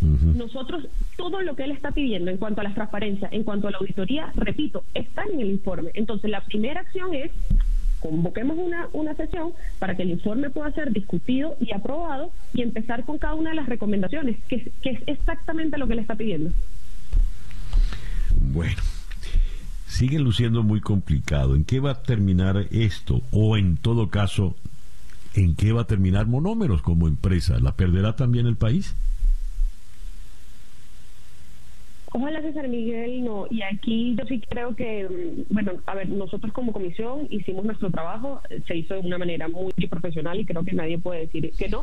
Nosotros, todo lo que él está pidiendo en cuanto a la transparencia, en cuanto a la auditoría, repito, está en el informe. Entonces, la primera acción es convoquemos una, una sesión para que el informe pueda ser discutido y aprobado y empezar con cada una de las recomendaciones, que, que es exactamente lo que él está pidiendo. Bueno, sigue luciendo muy complicado. ¿En qué va a terminar esto? O en todo caso, ¿en qué va a terminar Monómeros como empresa? ¿La perderá también el país? Ojalá César Miguel no. Y aquí yo sí creo que, mm, bueno, a ver, nosotros como comisión hicimos nuestro trabajo, se hizo de una manera muy profesional y creo que nadie puede decir que no.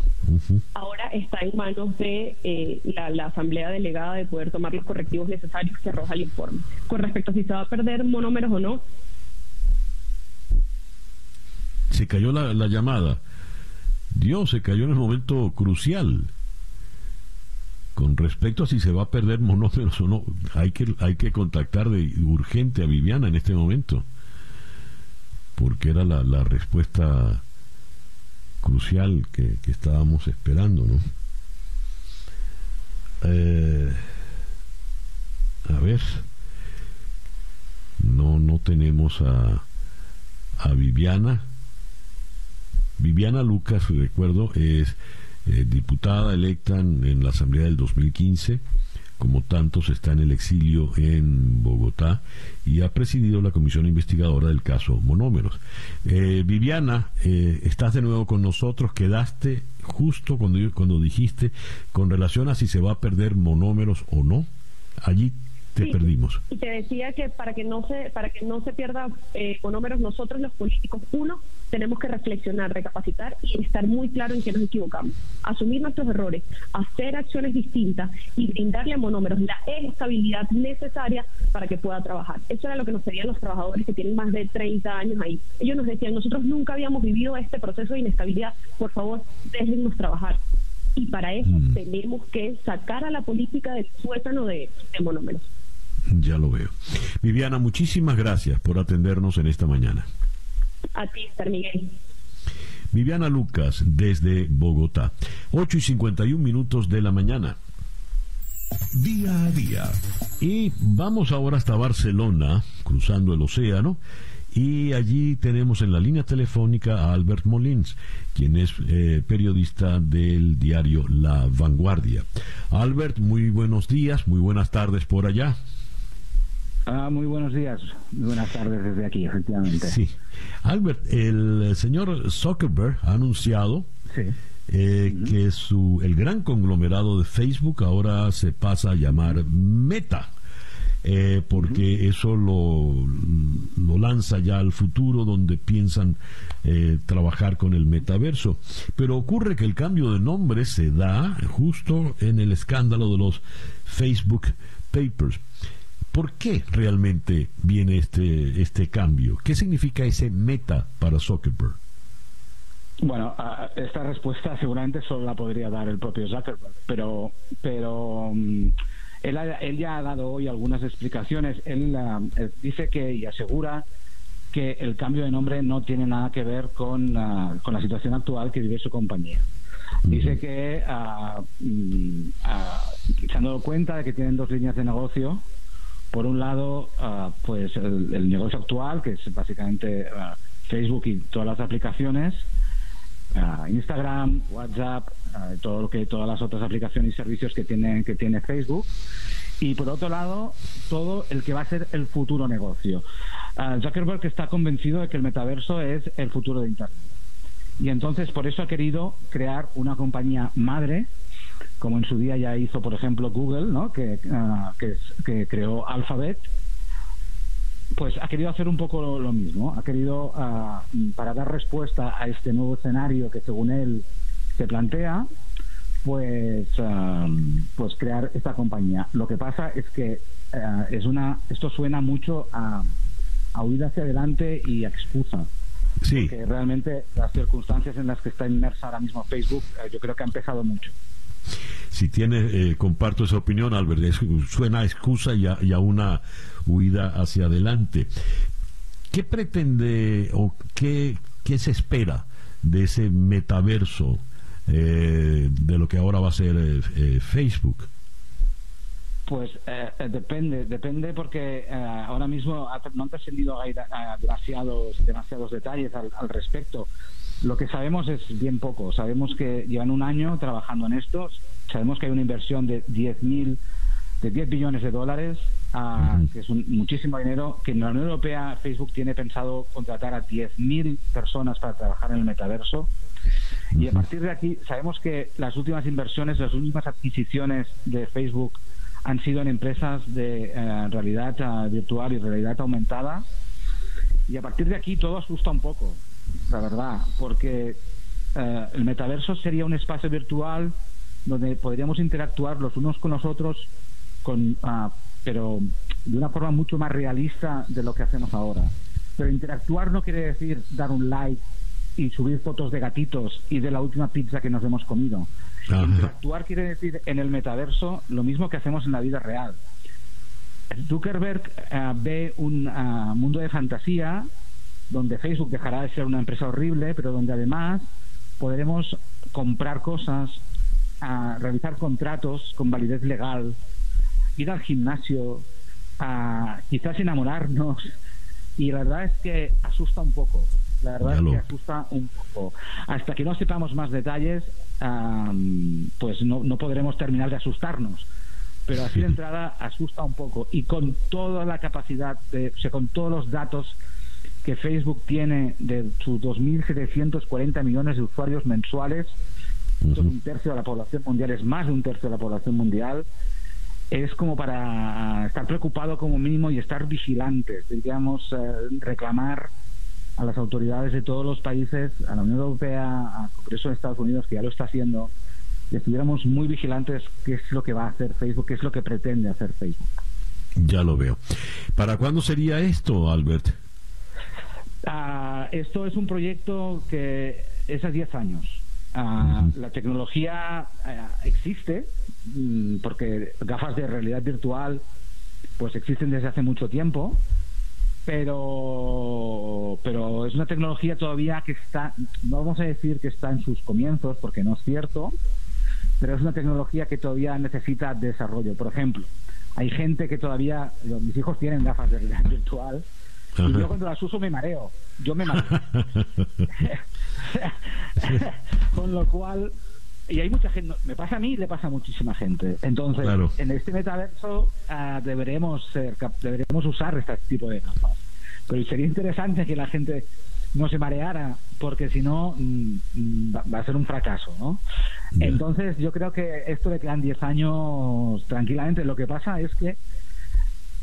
Ahora está en manos de eh, la, asamblea delegada de poder tomar los correctivos necesarios que arroja el informe. Con respecto a si se va a perder monómeros o no. Se cayó la, la llamada. Dios, se cayó en el momento crucial con respecto a si se va a perder monómeros o no, hay que, hay que contactar de urgente a Viviana en este momento, porque era la, respuesta crucial que, estábamos esperando, ¿no? Eh, a ver, no, no tenemos a, a Viviana. Viviana Lucas, recuerdo, es eh, diputada electa en, la Asamblea del 2015, como tantos está en el exilio en Bogotá y ha presidido la comisión investigadora del caso Monómeros. Eh, Viviana, eh, estás de nuevo con nosotros, quedaste justo cuando, cuando dijiste con relación a si se va a perder monómeros o no. Allí te perdimos. Y te decía que para que no se para que no se pierda eh, monómeros nosotros los políticos uno tenemos que reflexionar, recapacitar y estar muy claro en que nos equivocamos, asumir nuestros errores, hacer acciones distintas y brindarle a monómeros la estabilidad necesaria para que pueda trabajar. Eso era lo que nos pedían los trabajadores que tienen más de 30 años ahí. Ellos nos decían, nosotros nunca habíamos vivido este proceso de inestabilidad, por favor, déjennos trabajar. Y para eso mm. tenemos que sacar a la política del suétano de, de monómeros. Ya lo veo. Viviana, muchísimas gracias por atendernos en esta mañana. A ti, Miguel. Viviana Lucas, desde Bogotá. 8 y 51 minutos de la mañana. Día a día. Y vamos ahora hasta Barcelona, cruzando el océano. Y allí tenemos en la línea telefónica a Albert Molins, quien es eh, periodista del diario La Vanguardia. Albert, muy buenos días, muy buenas tardes por allá. Ah, muy buenos días, muy buenas tardes desde aquí, efectivamente. Sí. Albert, el señor Zuckerberg ha anunciado eh, que su, el gran conglomerado de Facebook ahora se pasa a llamar Meta. Eh, porque eso lo, lo, lanza ya al futuro donde piensan eh, trabajar con el metaverso. Pero ocurre que el cambio de nombre se da justo en el escándalo de los Facebook Papers. ¿Por qué realmente viene este, este cambio? ¿Qué significa ese meta para Zuckerberg? Bueno, esta respuesta seguramente solo la podría dar el propio Zuckerberg, pero, pero mm, él, ya ha dado hoy algunas explicaciones. Él, dice que y asegura que el cambio de nombre no tiene nada que ver con, con la situación actual que vive su compañía. Dice que uh, se han dado cuenta de que tienen dos líneas de negocio por un lado, ah, pues el, negocio actual, que es básicamente ah, Facebook y todas las aplicaciones, ah, Instagram, WhatsApp, todo lo que todas las otras aplicaciones y servicios que tiene que tiene Facebook. Y por otro lado, todo el que va a ser el futuro negocio. Zuckerberg está convencido de que el metaverso es el futuro de Internet. Y entonces por eso ha querido crear una compañía madre como en su día ya hizo, por ejemplo, Google, ¿no? que, ah, que, creó Alphabet, pues ha querido hacer un poco lo, mismo. Ha querido, ah, para dar respuesta a este nuevo escenario que según él se plantea, pues, ah, pues crear esta compañía. Lo que pasa es que es una, esto suena mucho a, a huida hacia adelante y a excusa. Sí. Porque realmente las circunstancias en las que está inmersa ahora mismo Facebook, eh, yo creo que ha empezado mucho. Si tiene, eh, comparto esa opinión, Albert, suena a excusa y a, una huida hacia adelante. ¿Qué pretende o qué, se espera de ese metaverso eh, de lo que ahora va a ser eh, Facebook? Pues depende, depende porque ahora mismo no han trascendido demasiados, demasiados detalles al respecto. Lo que sabemos es bien poco. Sabemos que llevan un año trabajando en esto. Sabemos que hay una inversión de 10 mil, de 10 billones de dólares, ah, que es muchísimo dinero. Que en la Unión Europea Facebook tiene pensado contratar a 10.000 personas para trabajar en el metaverso. Y a partir de aquí sabemos que las últimas inversiones, las últimas adquisiciones de Facebook han sido en empresas de eh, realidad ah, virtual y realidad aumentada. Y a partir de aquí todo asusta un poco la verdad, porque eh, el metaverso sería un espacio virtual donde podríamos interactuar los unos con los otros, con, ah, pero de una forma mucho más realista de lo que hacemos ahora. Pero interactuar no quiere decir dar un like y subir fotos de gatitos y de la última pizza que nos hemos comido. Interactuar quiere decir en el metaverso lo mismo que hacemos en la vida real. Zuckerberg eh, ve un ah, mundo de fantasía donde Facebook dejará de ser una empresa horrible, pero donde además podremos comprar cosas, a realizar contratos con validez legal, ir al gimnasio, a quizás enamorarnos. Y la verdad es que asusta un poco. La verdad es que asusta un poco. Hasta que no sepamos más detalles, pues no, no podremos terminar de asustarnos pero así de entrada asusta un poco y con toda la capacidad, de, o sea, con todos los datos que Facebook tiene de sus 2.740 millones de usuarios mensuales, un tercio de la población mundial, es más de un tercio de la población mundial, es como para estar preocupado como mínimo y estar vigilantes, digamos, eh, reclamar a las autoridades de todos los países, a la Unión Europea, al Congreso de Estados Unidos, que ya lo está haciendo, que estuviéramos muy vigilantes qué es lo que va a hacer Facebook, qué es lo que pretende hacer Facebook. Ya lo veo. ¿Para cuándo sería esto, Albert? Ah, esto es un proyecto que es a 10 años. Ah, la tecnología ah, existe mm, porque gafas de realidad virtual pues existen desde hace mucho tiempo pero pero es una tecnología todavía que está no vamos a decir que está en sus comienzos porque no es cierto pero es una tecnología que todavía necesita desarrollo por ejemplo hay gente que todavía mis hijos tienen gafas de realidad virtual y yo cuando las uso me mareo. Yo me mareo. Con lo cual, y hay mucha gente, me pasa a mí y le pasa a muchísima gente. Entonces, en este metaverso uh, deberemos, ser, deberemos usar este tipo de gafas. Pero sería interesante que la gente no se mareara, porque si no mm, mm, va a ser un fracaso, ¿no? Entonces, yo creo que esto de quedan 10 años tranquilamente. Lo que pasa es que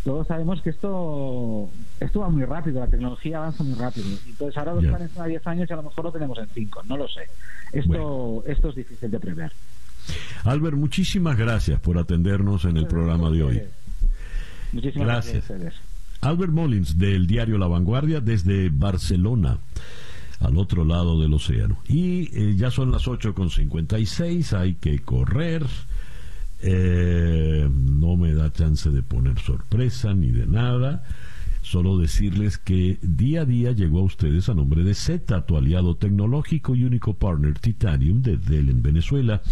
todos sabemos que esto esto va muy rápido, la tecnología avanza muy rápido. Entonces ahora los planes son a 10 años y a lo mejor lo tenemos en 5, no lo sé. Esto, esto es difícil de prever. Albert, muchísimas gracias por atendernos en el programa de hoy. Muchísimas gracias. Albert Mullins del diario La Vanguardia desde Barcelona al otro lado del océano. Y eh, ya son las 8.56, hay que correr. Eh, no me da chance de poner sorpresa ni de nada. Solo decirles que día a día llegó a ustedes a nombre de Z, tu aliado tecnológico y único partner Titanium de Dell en Venezuela,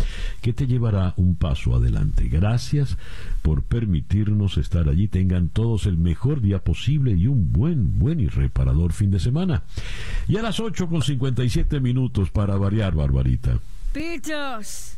que te llevará un paso adelante. Gracias por permitirnos estar allí. Tengan todos el mejor día posible y un buen, buen y reparador fin de semana. Y a las 8 con 57 minutos para variar, Barbarita. Pichos.